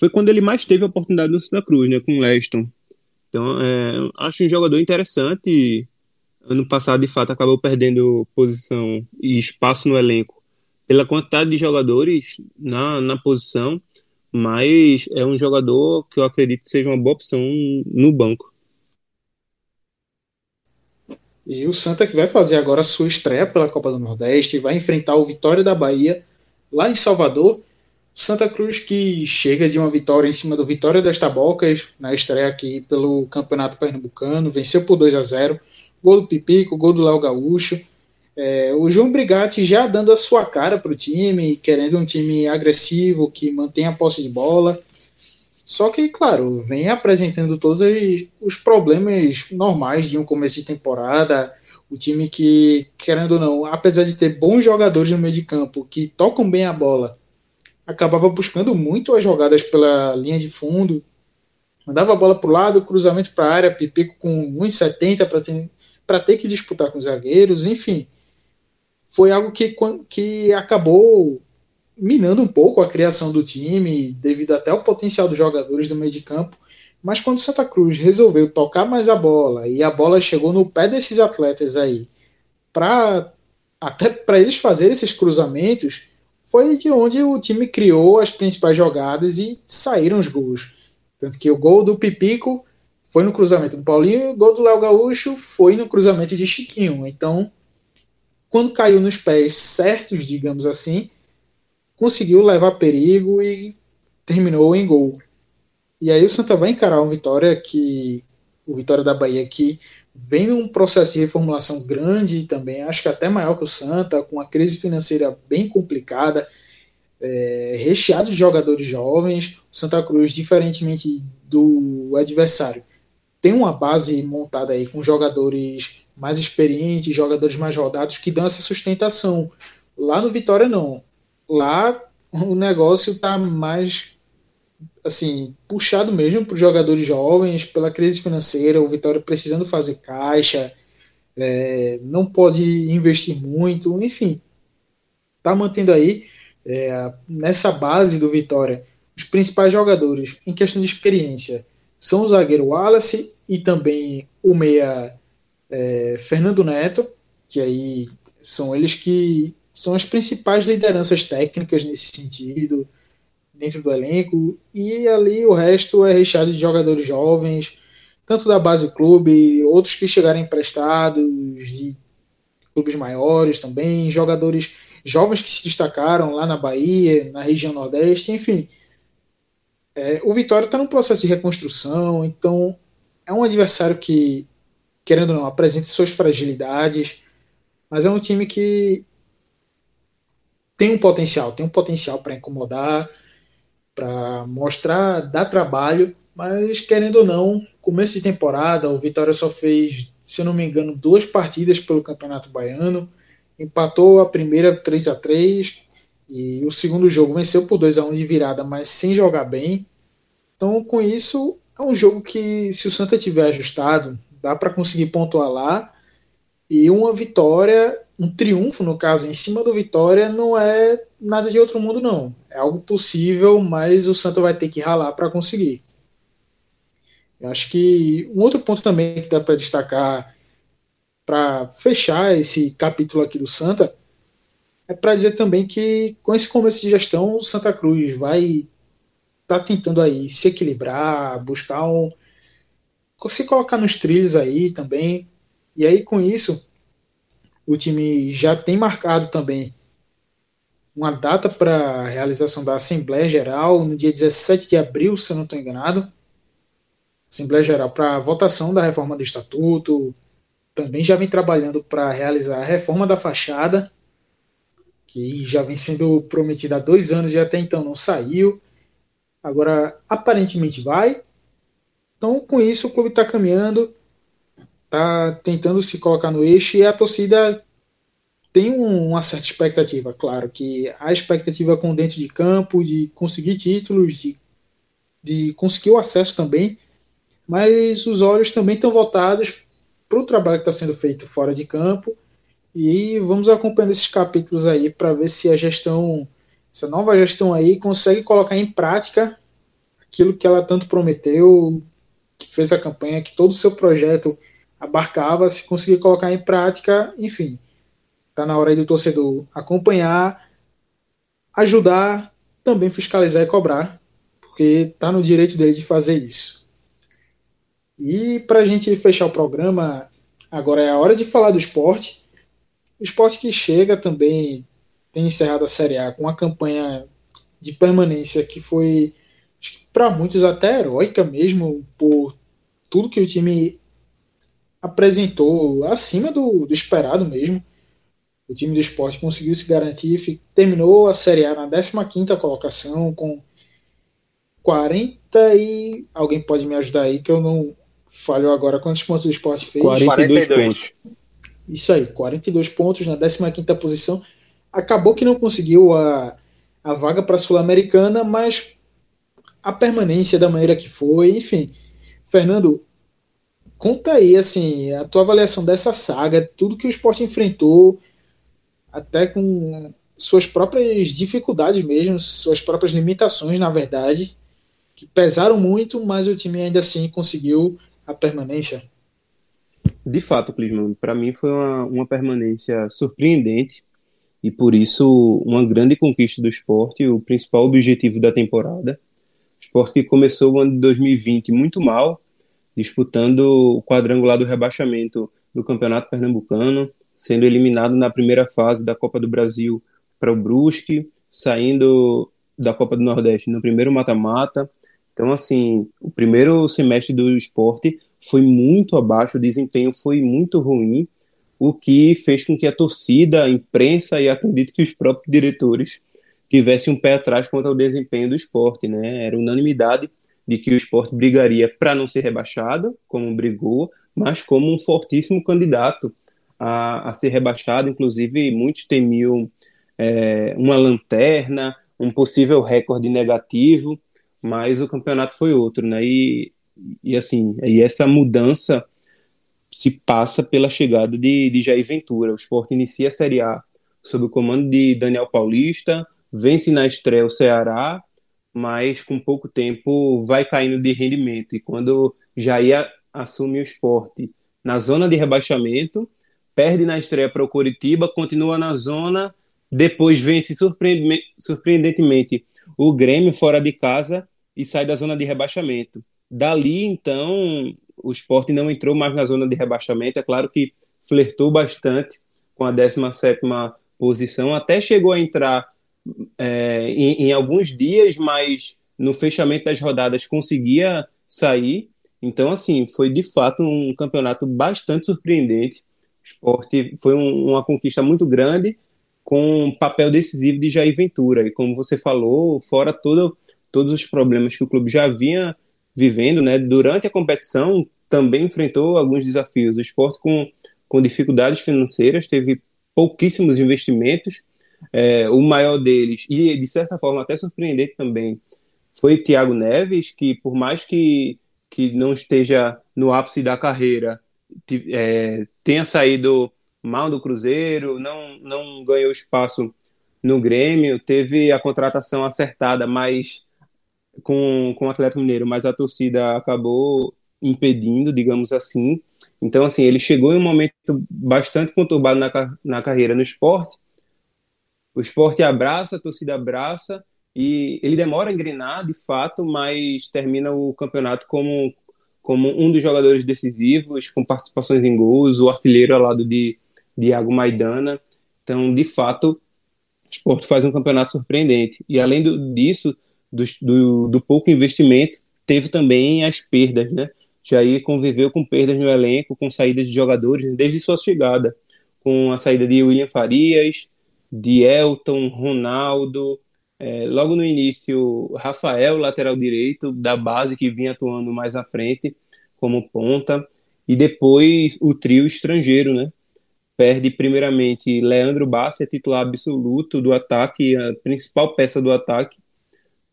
foi quando ele mais teve a oportunidade no Santa Cruz, né, com o Leston. Então, é, acho um jogador interessante. Ano passado, de fato, acabou perdendo posição e espaço no elenco pela quantidade de jogadores na, na posição, mas é um jogador que eu acredito que seja uma boa opção no banco. E o Santa que vai fazer agora a sua estreia pela Copa do Nordeste, vai enfrentar o Vitória da Bahia lá em Salvador Santa Cruz que chega de uma vitória em cima do Vitória das Tabocas na estreia aqui pelo Campeonato Pernambucano, venceu por 2 a 0 gol do Pipico, gol do Léo Gaúcho. É, o João Brigatti já dando a sua cara para o time, querendo um time agressivo, que mantém a posse de bola. Só que, claro, vem apresentando todos os problemas normais de um começo de temporada. O time que, querendo ou não, apesar de ter bons jogadores no meio de campo, que tocam bem a bola, acabava buscando muito as jogadas pela linha de fundo, mandava a bola para o lado, cruzamento para a área, Pipico com 1,70 para ter, ter que disputar com os zagueiros, enfim. Foi algo que, que acabou minando um pouco a criação do time, devido até ao potencial dos jogadores do meio de campo. Mas quando o Santa Cruz resolveu tocar mais a bola e a bola chegou no pé desses atletas aí, para até para eles fazerem esses cruzamentos, foi de onde o time criou as principais jogadas e saíram os gols. Tanto que o gol do Pipico foi no cruzamento do Paulinho e o gol do Léo Gaúcho foi no cruzamento de Chiquinho. Então, quando caiu nos pés certos, digamos assim, conseguiu levar perigo e terminou em gol. E aí o Santa vai encarar uma vitória que o Vitória da Bahia que vem num processo de reformulação grande também, acho que até maior que o Santa, com uma crise financeira bem complicada, é, recheado de jogadores jovens. O Santa Cruz, diferentemente do adversário, tem uma base montada aí com jogadores mais experientes, jogadores mais rodados que dão essa sustentação. Lá no Vitória não. Lá o negócio está mais assim, puxado mesmo para os jogadores jovens, pela crise financeira, o Vitória precisando fazer caixa, é, não pode investir muito, enfim, tá mantendo aí é, nessa base do Vitória os principais jogadores em questão de experiência. são o zagueiro Wallace e também o meia é, Fernando Neto, que aí são eles que são as principais lideranças técnicas nesse sentido, dentro do elenco, e ali o resto é recheado de jogadores jovens, tanto da base clube, outros que chegaram emprestados, de clubes maiores também, jogadores jovens que se destacaram lá na Bahia, na região Nordeste, enfim. É, o Vitória está num processo de reconstrução, então é um adversário que, querendo ou não, apresenta suas fragilidades, mas é um time que tem um potencial, tem um potencial para incomodar, para mostrar, dar trabalho, mas querendo ou não, começo de temporada, o Vitória só fez, se não me engano, duas partidas pelo Campeonato Baiano, empatou a primeira 3 a 3 e o segundo jogo venceu por 2 a 1 de virada, mas sem jogar bem. Então, com isso, é um jogo que, se o Santa tiver ajustado, dá para conseguir pontuar lá. E uma vitória, um triunfo, no caso, em cima do Vitória, não é nada de outro mundo, não. É algo possível, mas o Santa vai ter que ralar para conseguir. Eu acho que um outro ponto também que dá para destacar para fechar esse capítulo aqui do Santa é para dizer também que com esse começo de gestão o Santa Cruz vai tá tentando aí se equilibrar, buscar um se colocar nos trilhos aí também. E aí com isso o time já tem marcado também uma data para realização da Assembleia Geral no dia 17 de abril, se eu não estou enganado. Assembleia Geral para votação da reforma do Estatuto. Também já vem trabalhando para realizar a reforma da fachada, que já vem sendo prometida há dois anos e até então não saiu. Agora, aparentemente vai. Então, com isso, o clube está caminhando, está tentando se colocar no eixo e a torcida tem uma certa expectativa, claro, que a expectativa com dentro de campo, de conseguir títulos, de, de conseguir o acesso também, mas os olhos também estão voltados para o trabalho que está sendo feito fora de campo. E vamos acompanhando esses capítulos aí para ver se a gestão, essa nova gestão aí, consegue colocar em prática aquilo que ela tanto prometeu, que fez a campanha, que todo o seu projeto abarcava, se conseguir colocar em prática, enfim, está na hora aí do torcedor acompanhar, ajudar, também fiscalizar e cobrar, porque está no direito dele de fazer isso. E para a gente fechar o programa, agora é a hora de falar do esporte. O esporte que chega também tem encerrado a Série A com uma campanha de permanência que foi, para muitos, até heróica mesmo, por tudo que o time apresentou acima do, do esperado mesmo. O time do esporte conseguiu se garantir, terminou a Série A na 15 colocação, com 40 e. Alguém pode me ajudar aí que eu não, Falhou agora. Quantos pontos o esporte fez? 42, 42. pontos. Isso aí, 42 pontos na 15 posição. Acabou que não conseguiu a, a vaga para a Sul-Americana, mas a permanência da maneira que foi, enfim. Fernando, conta aí assim, a tua avaliação dessa saga, tudo que o esporte enfrentou, até com suas próprias dificuldades mesmo, suas próprias limitações, na verdade, que pesaram muito, mas o time ainda assim conseguiu a permanência? De fato, Clisman, para mim foi uma, uma permanência surpreendente e por isso uma grande conquista do esporte, o principal objetivo da temporada. O esporte que começou o ano de 2020 muito mal, disputando o quadrangular do rebaixamento do Campeonato Pernambucano, sendo eliminado na primeira fase da Copa do Brasil para o Brusque, saindo da Copa do Nordeste no primeiro mata-mata, então, assim, o primeiro semestre do esporte foi muito abaixo, o desempenho foi muito ruim, o que fez com que a torcida, a imprensa e acredito que os próprios diretores tivessem um pé atrás quanto ao desempenho do esporte, né? Era unanimidade de que o esporte brigaria para não ser rebaixado, como brigou, mas como um fortíssimo candidato a, a ser rebaixado. Inclusive, muitos temiam é, uma lanterna, um possível recorde negativo mas o campeonato foi outro, né? E, e assim, e essa mudança se passa pela chegada de, de Jair Ventura. O Sport inicia a Série A sob o comando de Daniel Paulista, vence na estreia o Ceará, mas com pouco tempo vai caindo de rendimento. E quando Jair assume o esporte na zona de rebaixamento, perde na estreia para o Coritiba, continua na zona, depois vence surpreendentemente o Grêmio fora de casa e sai da zona de rebaixamento. Dali, então, o esporte não entrou mais na zona de rebaixamento. É claro que flertou bastante com a 17 posição, até chegou a entrar é, em, em, alguns dias, mas no fechamento das rodadas conseguia sair. Então, assim, foi de fato um campeonato bastante surpreendente. O esporte foi um, uma conquista muito grande, com um papel decisivo de Jair Ventura. E como você falou, fora todo, todos os problemas que o clube já vinha vivendo, né, durante a competição também enfrentou alguns desafios. O esporte com, com dificuldades financeiras, teve pouquíssimos investimentos. É, o maior deles, e de certa forma até surpreendente também, foi Thiago Neves, que por mais que, que não esteja no ápice da carreira, é, tenha saído mal do Cruzeiro, não, não ganhou espaço no Grêmio, teve a contratação acertada, mas com, com o Atlético Mineiro, mas a torcida acabou impedindo, digamos assim. Então, assim, ele chegou em um momento bastante conturbado na, na carreira no esporte. O esporte abraça, a torcida abraça, e ele demora a engrenar, de fato, mas termina o campeonato como, como um dos jogadores decisivos, com participações em gols, o artilheiro ao lado de Diago Maidana. Então, de fato, o esporte faz um campeonato surpreendente. E além do, disso, do, do, do pouco investimento, teve também as perdas, né? Jair conviveu com perdas no elenco, com saídas de jogadores desde sua chegada, com a saída de William Farias, de Elton, Ronaldo, é, logo no início, Rafael, lateral direito da base, que vinha atuando mais à frente como ponta, e depois o trio estrangeiro, né? Perde primeiramente Leandro Bassi, titular absoluto do ataque, a principal peça do ataque,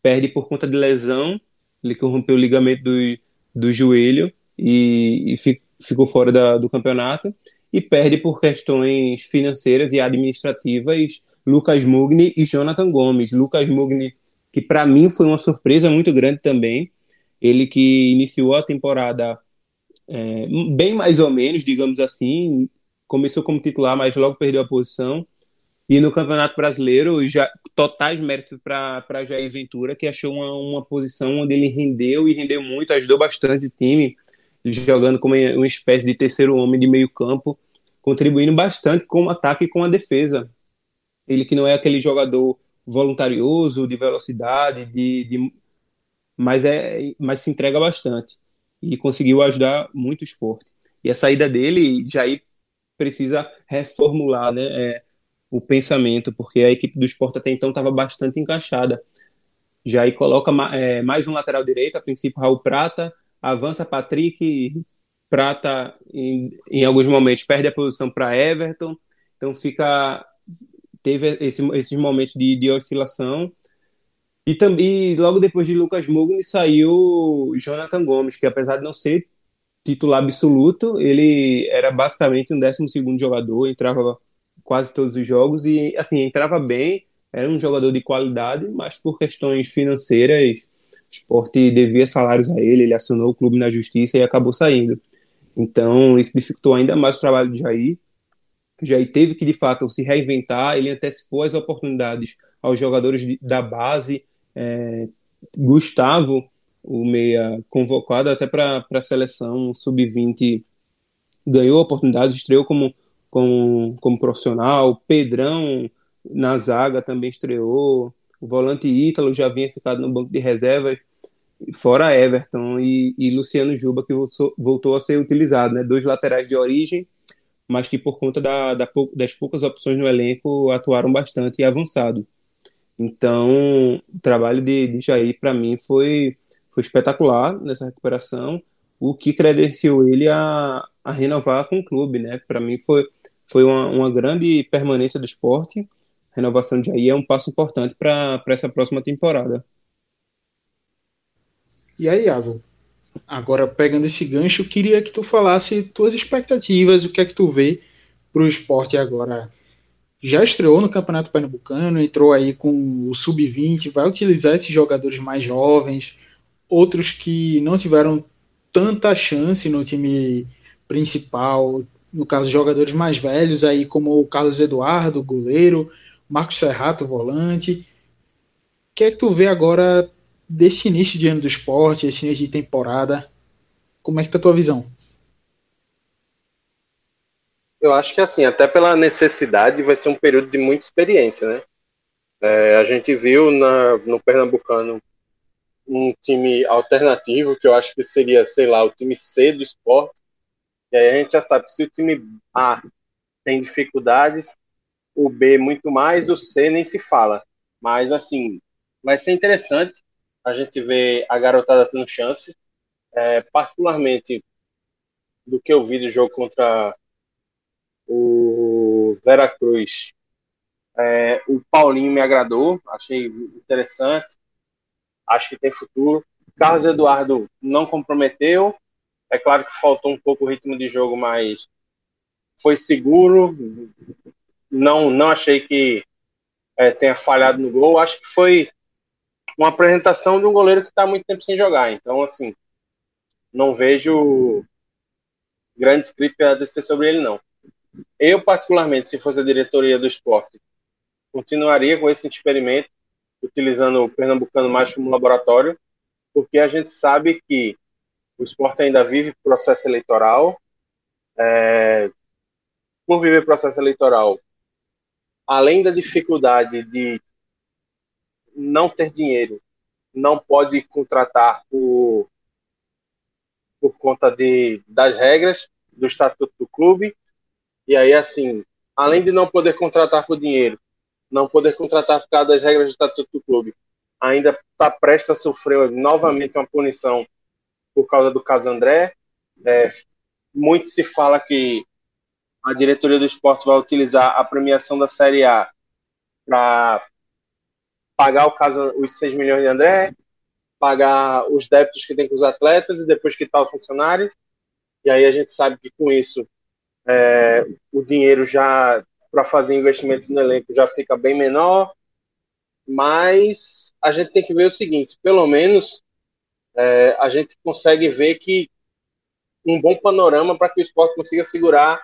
perde por conta de lesão, ele corrompeu o ligamento do, do joelho e, e ficou fora da, do campeonato, e perde por questões financeiras e administrativas Lucas Mugni e Jonathan Gomes. Lucas Mugni, que para mim foi uma surpresa muito grande também, ele que iniciou a temporada é, bem mais ou menos, digamos assim, começou como titular, mas logo perdeu a posição, e no Campeonato Brasileiro, já totais méritos para Jair Ventura, que achou uma, uma posição onde ele rendeu e rendeu muito, ajudou bastante o time, jogando como uma espécie de terceiro homem de meio campo, contribuindo bastante com o ataque e com a defesa. Ele que não é aquele jogador voluntarioso, de velocidade, de, de mas, é, mas se entrega bastante. E conseguiu ajudar muito o esporte. E a saída dele, Jair precisa reformular, né? É, o pensamento, porque a equipe do esporte até então estava bastante encaixada. Aí coloca é, mais um lateral direito, a princípio Raul Prata, avança Patrick, Prata em, em alguns momentos perde a posição para Everton, então fica teve esse, esses momentos de, de oscilação. E também logo depois de Lucas Mugni saiu Jonathan Gomes, que apesar de não ser titular absoluto, ele era basicamente um décimo segundo jogador, entrava quase todos os jogos e assim entrava bem, era um jogador de qualidade, mas por questões financeiras, esporte devia salários a ele, ele acionou o clube na justiça e acabou saindo. Então isso dificultou ainda mais o trabalho de Jair. Jair teve que de fato se reinventar, ele antecipou as oportunidades aos jogadores da base. É, Gustavo, o meia convocado até para a seleção sub-20, ganhou oportunidades, estreou como como, como profissional. Pedrão na zaga também estreou. O volante Ítalo já vinha ficado no banco de reservas, fora Everton e, e Luciano Juba, que voltou, voltou, a ser utilizado. Né? Dois laterais de origem, mas que por conta da, da, das poucas opções no elenco atuaram bastante e avançado. Então, o trabalho de, de Jair, para mim, foi, foi espetacular nessa recuperação, o que credenciou ele a, a renovar com o clube. Né? Para mim, foi, foi uma, uma grande permanência do esporte. Renovação de Jair é um passo importante para essa próxima temporada. E aí, Iago? Agora, pegando esse gancho, eu queria que tu falasse tuas expectativas, o que é que tu vê para o esporte agora já estreou no Campeonato Pernambucano, entrou aí com o Sub-20, vai utilizar esses jogadores mais jovens, outros que não tiveram tanta chance no time principal, no caso, jogadores mais velhos, aí como o Carlos Eduardo, goleiro, Marcos Serrato, volante. O que é que tu vê agora desse início de ano do esporte, esse início de temporada? Como é que tá a tua visão? Eu acho que assim, até pela necessidade, vai ser um período de muita experiência, né? É, a gente viu na, no Pernambucano um time alternativo, que eu acho que seria, sei lá, o time C do esporte. E aí a gente já sabe se o time A tem dificuldades, o B muito mais, o C nem se fala. Mas, assim, vai ser interessante a gente ver a garotada tendo chance. É, particularmente do que eu vi do jogo contra o Veracruz. É, o Paulinho me agradou, achei interessante, acho que tem futuro. Carlos Eduardo não comprometeu, é claro que faltou um pouco o ritmo de jogo, mas foi seguro. Não, não achei que é, tenha falhado no gol. Acho que foi uma apresentação de um goleiro que está muito tempo sem jogar. Então, assim, não vejo grandes críticas a descer sobre ele, não. Eu, particularmente, se fosse a diretoria do esporte, continuaria com esse experimento, utilizando o Pernambucano mais como laboratório, porque a gente sabe que o esporte ainda vive processo eleitoral. É, por viver processo eleitoral, além da dificuldade de não ter dinheiro, não pode contratar por, por conta de, das regras do estatuto do clube, e aí, assim, além de não poder contratar por dinheiro, não poder contratar por causa das regras do Estatuto do Clube, ainda está prestes a sofrer novamente uma punição por causa do caso André. É, muito se fala que a diretoria do esporte vai utilizar a premiação da Série A para pagar o caso, os 6 milhões de André, pagar os débitos que tem com os atletas e depois quitar o funcionário. E aí a gente sabe que com isso é, o dinheiro já para fazer investimentos no elenco já fica bem menor, mas a gente tem que ver o seguinte, pelo menos é, a gente consegue ver que um bom panorama para que o esporte consiga segurar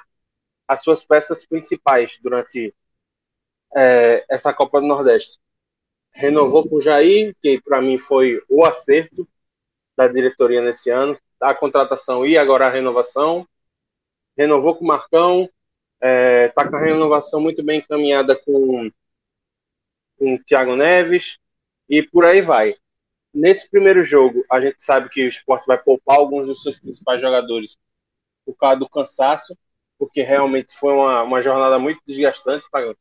as suas peças principais durante é, essa Copa do Nordeste. Renovou o Jair, que para mim foi o acerto da diretoria nesse ano, a contratação e agora a renovação. Renovou com o Marcão, está é, tá com a renovação muito bem encaminhada com, com o Thiago Neves, e por aí vai. Nesse primeiro jogo, a gente sabe que o esporte vai poupar alguns dos seus principais jogadores por causa do cansaço, porque realmente foi uma, uma jornada muito desgastante para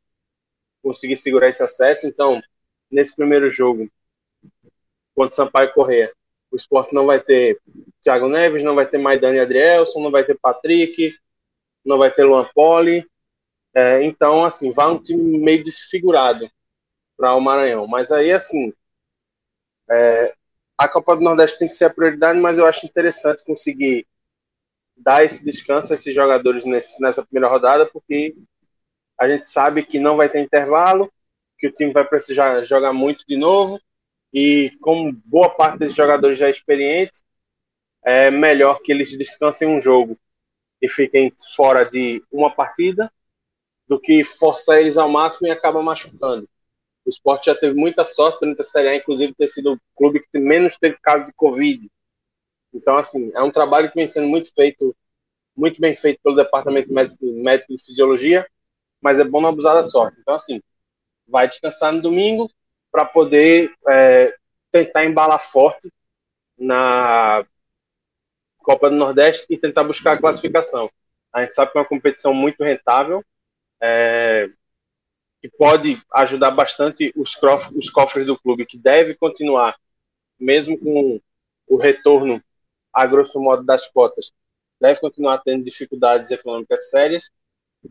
conseguir segurar esse acesso. Então, nesse primeiro jogo, contra Sampaio Correia, o esporte não vai ter Thiago Neves, não vai ter Maidane Adrielson, não vai ter Patrick, não vai ter Luan Poli. É, então, assim, vai um time meio desfigurado para o Maranhão. Mas aí, assim, é, a Copa do Nordeste tem que ser a prioridade, mas eu acho interessante conseguir dar esse descanso a esses jogadores nesse, nessa primeira rodada, porque a gente sabe que não vai ter intervalo, que o time vai precisar jogar muito de novo, e como boa parte desses jogadores já é experientes, é melhor que eles descansem um jogo e fiquem fora de uma partida do que forçar eles ao máximo e acaba machucando. O esporte já teve muita sorte durante a Série A, inclusive ter sido o clube que menos teve caso de Covid. Então, assim, é um trabalho que vem sendo muito feito, muito bem feito pelo Departamento Médico de Fisiologia, mas é bom não abusar da sorte. Então, assim, vai descansar no domingo para poder é, tentar embalar forte na Copa do Nordeste e tentar buscar a classificação. A gente sabe que é uma competição muito rentável, é, que pode ajudar bastante os, os cofres do clube, que deve continuar, mesmo com o retorno, a grosso modo, das cotas, deve continuar tendo dificuldades econômicas sérias,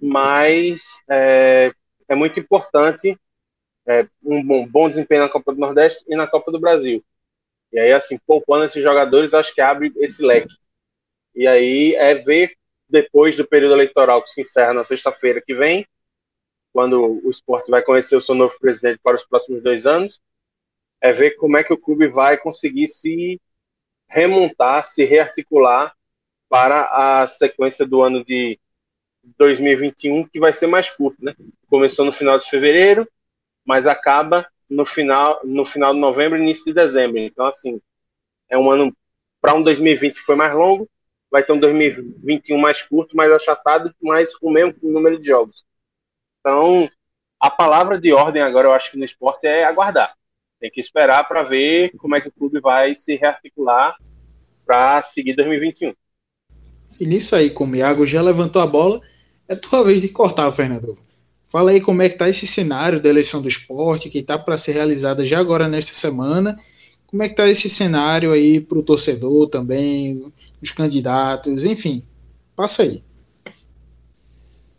mas é, é muito importante é, um bom, bom desempenho na Copa do Nordeste e na Copa do Brasil. E aí, assim, poupando esses jogadores, acho que abre esse leque. E aí é ver, depois do período eleitoral que se encerra na sexta-feira que vem, quando o esporte vai conhecer o seu novo presidente para os próximos dois anos, é ver como é que o clube vai conseguir se remontar, se rearticular para a sequência do ano de 2021, que vai ser mais curto, né? Começou no final de fevereiro, mas acaba no final, no final de novembro início de dezembro. Então, assim, é um ano para um 2020 que foi mais longo, vai ter um 2021 mais curto, mais achatado, mas com o mesmo número de jogos. Então, a palavra de ordem agora, eu acho que no esporte é aguardar. Tem que esperar para ver como é que o clube vai se rearticular para seguir 2021. E nisso aí, como o Iago já levantou a bola, é tua vez de cortar, Fernando. Fala aí como é que tá esse cenário da eleição do esporte, que está para ser realizada já agora nesta semana. Como é que tá esse cenário aí para o torcedor também, os candidatos, enfim. Passa aí.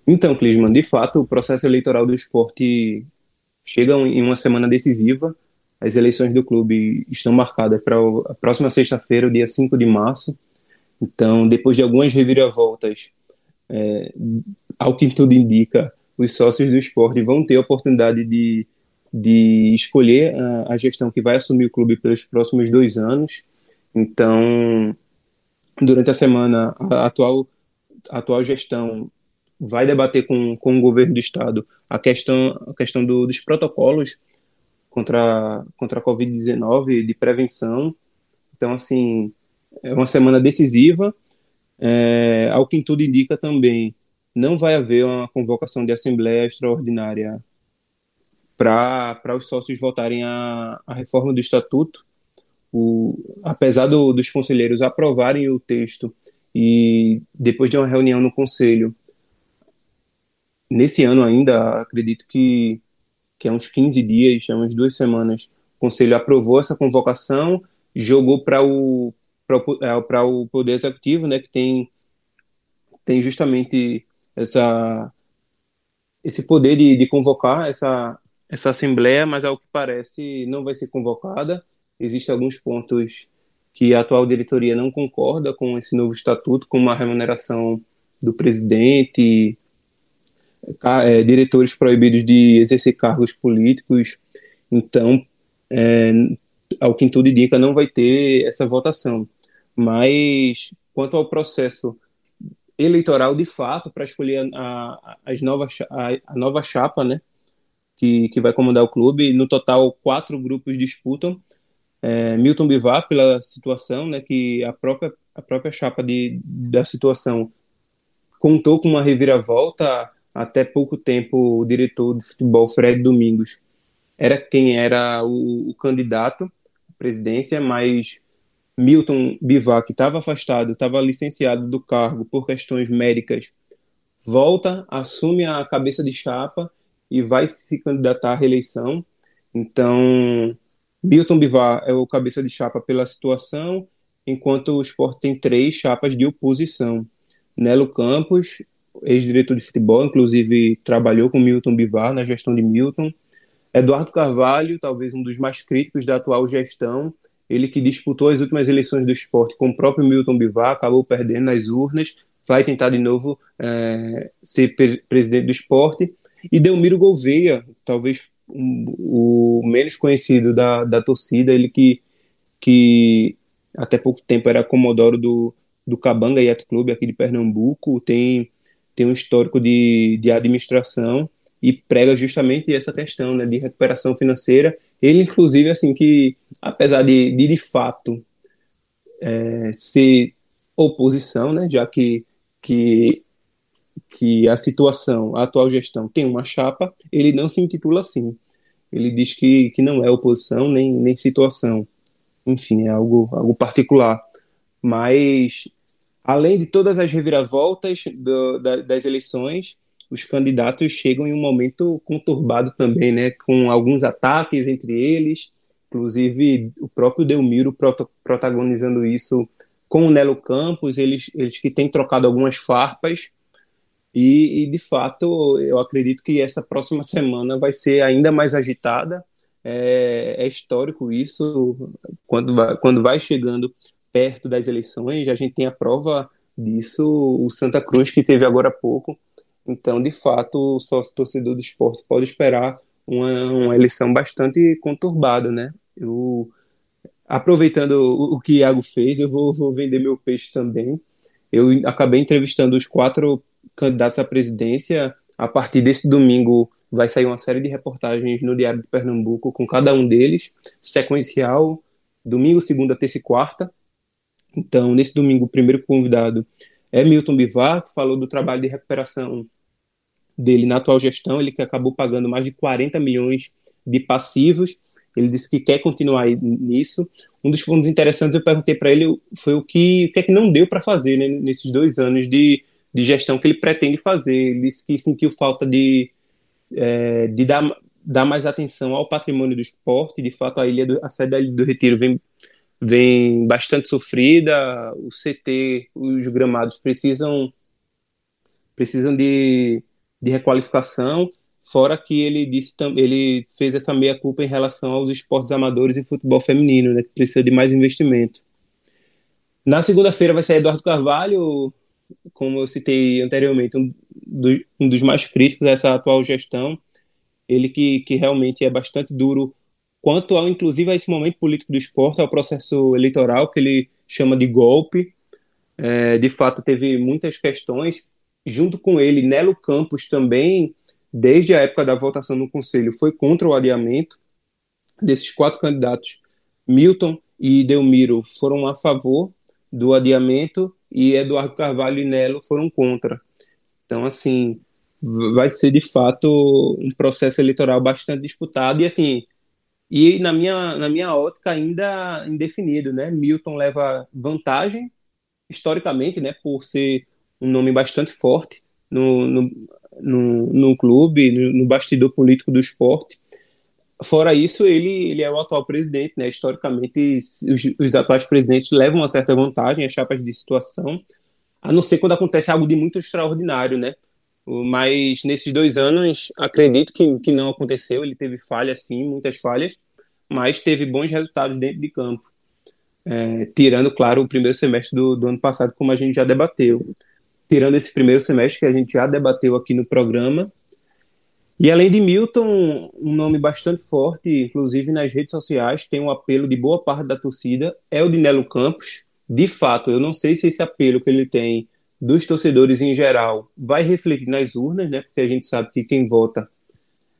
Então, Clisman, de fato, o processo eleitoral do esporte chega em uma semana decisiva. As eleições do clube estão marcadas para a próxima sexta-feira, dia 5 de março. Então, depois de algumas reviravoltas, é, ao que tudo indica, os sócios do esporte vão ter a oportunidade de, de escolher a, a gestão que vai assumir o clube pelos próximos dois anos. Então, durante a semana, a atual, a atual gestão vai debater com, com o governo do estado a questão, a questão do, dos protocolos contra, contra a Covid-19 de prevenção. Então, assim, é uma semana decisiva. É, ao que tudo indica também, não vai haver uma convocação de assembleia extraordinária para os sócios votarem a, a reforma do estatuto. O, apesar do, dos conselheiros aprovarem o texto e depois de uma reunião no conselho, nesse ano ainda, acredito que, que há uns 15 dias, há umas duas semanas, o conselho aprovou essa convocação, jogou para o, o, o Poder Executivo, né, que tem, tem justamente essa, esse poder de, de convocar essa, essa assembleia, mas ao que parece não vai ser convocada. Existem alguns pontos que a atual diretoria não concorda com esse novo estatuto, como a remuneração do presidente, é, diretores proibidos de exercer cargos políticos. Então, é, ao que tudo indica, não vai ter essa votação. Mas, quanto ao processo eleitoral de fato para escolher a, as novas, a, a, nova chapa, né, que, que vai comandar o clube. No total, quatro grupos disputam. É, Milton Bivar, pela situação, né, que a própria, a própria chapa de, da situação contou com uma reviravolta. Até pouco tempo, o diretor de futebol, Fred Domingos, era quem era o, o candidato à presidência, mas Milton Bivar, que estava afastado, estava licenciado do cargo por questões médicas, volta, assume a cabeça de chapa e vai se candidatar à reeleição. Então, Milton Bivar é o cabeça de chapa pela situação, enquanto o esporte tem três chapas de oposição. Nelo Campos, ex-diretor de futebol, inclusive trabalhou com Milton Bivar na gestão de Milton. Eduardo Carvalho, talvez um dos mais críticos da atual gestão, ele que disputou as últimas eleições do esporte com o próprio Milton Bivar, acabou perdendo nas urnas, vai tentar de novo é, ser presidente do esporte. E Delmiro Gouveia, talvez um, o menos conhecido da, da torcida, ele que, que até pouco tempo era comodoro do, do Cabanga Yacht Clube aqui de Pernambuco, tem, tem um histórico de, de administração e prega justamente essa questão né, de recuperação financeira. Ele, inclusive, assim, que apesar de, de, de fato, é, ser oposição, né, já que, que, que a situação, a atual gestão tem uma chapa, ele não se intitula assim. Ele diz que, que não é oposição nem, nem situação. Enfim, é algo, algo particular. Mas, além de todas as reviravoltas do, da, das eleições, os candidatos chegam em um momento conturbado também, né, com alguns ataques entre eles, inclusive o próprio Delmiro prot protagonizando isso com o Nelo Campos, eles, eles que têm trocado algumas farpas, e, e, de fato eu acredito que essa próxima semana vai ser ainda mais agitada, é, é histórico isso, quando vai, quando vai chegando perto das eleições, a gente tem a prova disso, o Santa Cruz que teve agora há pouco, Então, de fato, o sócio torcedor do esporte pode esperar uma, uma eleição bastante conturbada, né? Eu, aproveitando o, o que Iago fez, eu vou, vou vender meu peixe também. Eu acabei entrevistando os quatro candidatos à presidência. A partir desse domingo vai sair uma série de reportagens no Diário de Pernambuco com cada um deles, sequencial, domingo, segunda, terça e quarta. Então, nesse domingo, o primeiro convidado é Milton Bivar, que falou do trabalho de recuperação dele na atual gestão, ele que acabou pagando mais de 40 milhões de passivos, ele disse que quer continuar nisso. Um dos pontos interessantes eu perguntei para ele foi o que, o que é que não deu para fazer né, nesses dois anos de, de gestão que ele pretende fazer. Ele disse que sentiu falta de, é, de dar, dar mais atenção ao patrimônio do esporte. De fato, a ilha do, a sede da Ilha do Retiro vem vem bastante sofrida. O CT, os gramados precisam precisam de, de requalificação. Fora que ele disse ele fez essa meia culpa em relação aos esportes amadores e futebol feminino, né, que precisa de mais investimento. Na segunda-feira vai sair Eduardo Carvalho, como eu citei anteriormente, um, do, um dos mais críticos dessa atual gestão. Ele que, que realmente é bastante duro quanto ao, inclusive, a esse momento político do esporte, ao processo eleitoral, que ele chama de golpe. É, de fato, teve muitas questões. Junto com ele, Nelo Campos também, desde a época da votação no Conselho, foi contra o adiamento. Desses quatro candidatos, Milton e Delmiro foram a favor do adiamento e Eduardo Carvalho e Nelo foram contra. Então, assim, vai ser de fato um processo eleitoral bastante disputado e, assim, e na minha, na minha ótica ainda indefinido, né? Milton leva vantagem historicamente, né, por ser um nome bastante forte no, no, no, no clube, no, no, bastidor político do esporte. Fora isso, ele, ele é o atual presidente, né? Historicamente, os, os atuais presidentes levam uma certa vantagem às chapas de situação, a não ser quando acontece algo de muito extraordinário, né? Mas nesses dois anos, acredito que, que não aconteceu. Ele teve falhas, sim, muitas falhas, mas teve bons resultados dentro de campo. É, tirando, claro, o primeiro semestre do, do ano passado, como a gente já debateu. Tirando esse primeiro semestre que a gente já debateu aqui no programa. E além de Milton, um nome bastante forte, inclusive nas redes sociais, tem um apelo de boa parte da torcida, é o de Nelo Campos. De fato, eu não sei se esse apelo que ele tem dos torcedores em geral vai refletir nas urnas, né? Porque a gente sabe que quem vota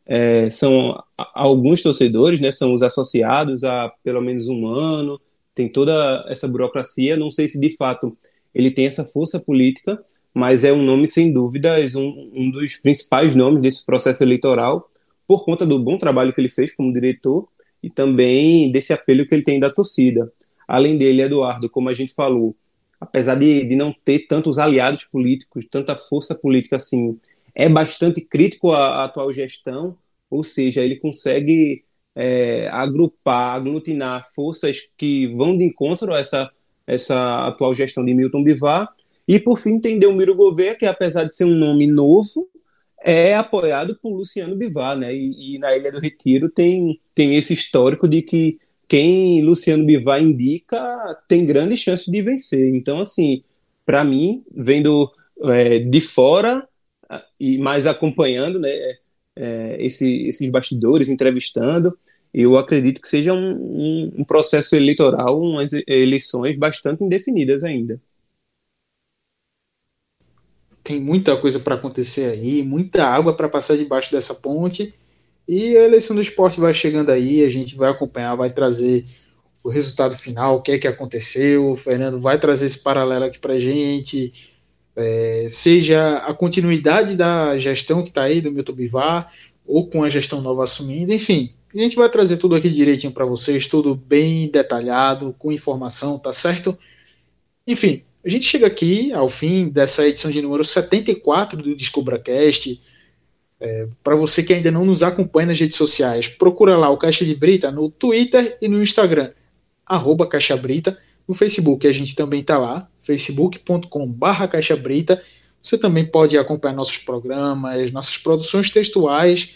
é, são alguns torcedores, né? São os associados há pelo menos um ano, tem toda essa burocracia. Não sei se de fato ele tem essa força política, mas é um nome sem dúvidas um, um dos principais nomes desse processo eleitoral por conta do bom trabalho que ele fez como diretor e também desse apelo que ele tem da torcida. Além dele, Eduardo, como a gente falou, apesar de, de não ter tantos aliados políticos, tanta força política assim, é bastante crítico à, à atual gestão, ou seja, ele consegue é, agrupar, aglutinar forças que vão de encontro a essa, essa atual gestão de Milton Bivar, e por fim tem o Gouveia, que apesar de ser um nome novo, é apoiado por Luciano Bivar, né? E, e, na Ilha do Retiro tem, tem esse histórico de que quem Luciano Bivar indica tem grandes chances de vencer. Então, assim, para mim, vendo é, de fora e mais acompanhando né, é, esse, esses bastidores, entrevistando, eu acredito que seja um, um, um processo eleitoral, umas eleições bastante indefinidas ainda. Tem muita coisa para acontecer aí, muita água para passar debaixo dessa ponte e a eleição do esporte vai chegando aí, a gente vai acompanhar, vai trazer o resultado final, o que é que aconteceu. O Fernando vai trazer esse paralelo aqui para gente, é, seja a continuidade da gestão que está aí do Milton Bivar, ou com a gestão nova assumindo, enfim. A gente vai trazer tudo aqui direitinho para vocês, tudo bem detalhado, com informação, tá certo? Enfim, a gente chega aqui ao fim dessa edição de número 74 do DescubraCast. É, Para você que ainda não nos acompanha nas redes sociais, procura lá o Caixa de Brita no Twitter e no Instagram, arroba Caixa Brita. No Facebook a gente também está lá, facebook.com.br Caixa Brita. Você também pode acompanhar nossos programas, nossas produções textuais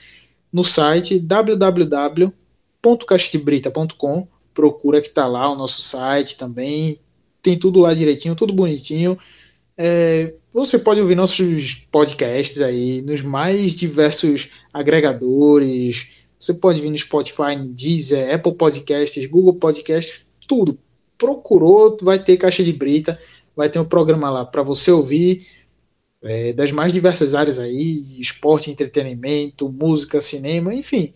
no site www.caixadebrita.com. Procura que está lá o nosso site também. Tem tudo lá direitinho, tudo bonitinho. É, você pode ouvir nossos podcasts aí nos mais diversos agregadores. Você pode vir no Spotify, Deezer, Apple Podcasts, Google Podcasts, tudo. Procurou, vai ter caixa de brita, vai ter um programa lá para você ouvir é, das mais diversas áreas aí, esporte, entretenimento, música, cinema, enfim.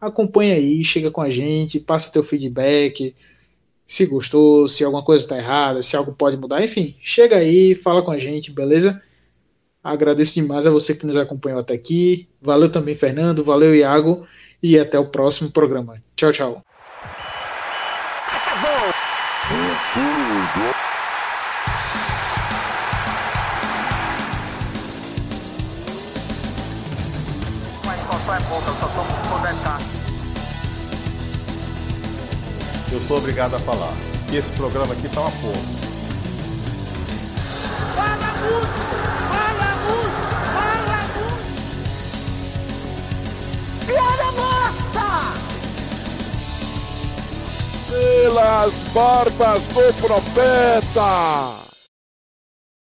Acompanha aí, chega com a gente, passa teu feedback, se gostou, se alguma coisa está errada, se algo pode mudar, enfim, chega aí, fala com a gente, beleza? Agradeço demais a você que nos acompanhou até aqui. Valeu também, Fernando, valeu, Iago, e até o próximo programa. Tchau, tchau. Sou obrigado a falar que esse programa aqui tá uma porra. Fala muito! Fala muito! Fala muito! Piada morta! Pelas barbas do profeta!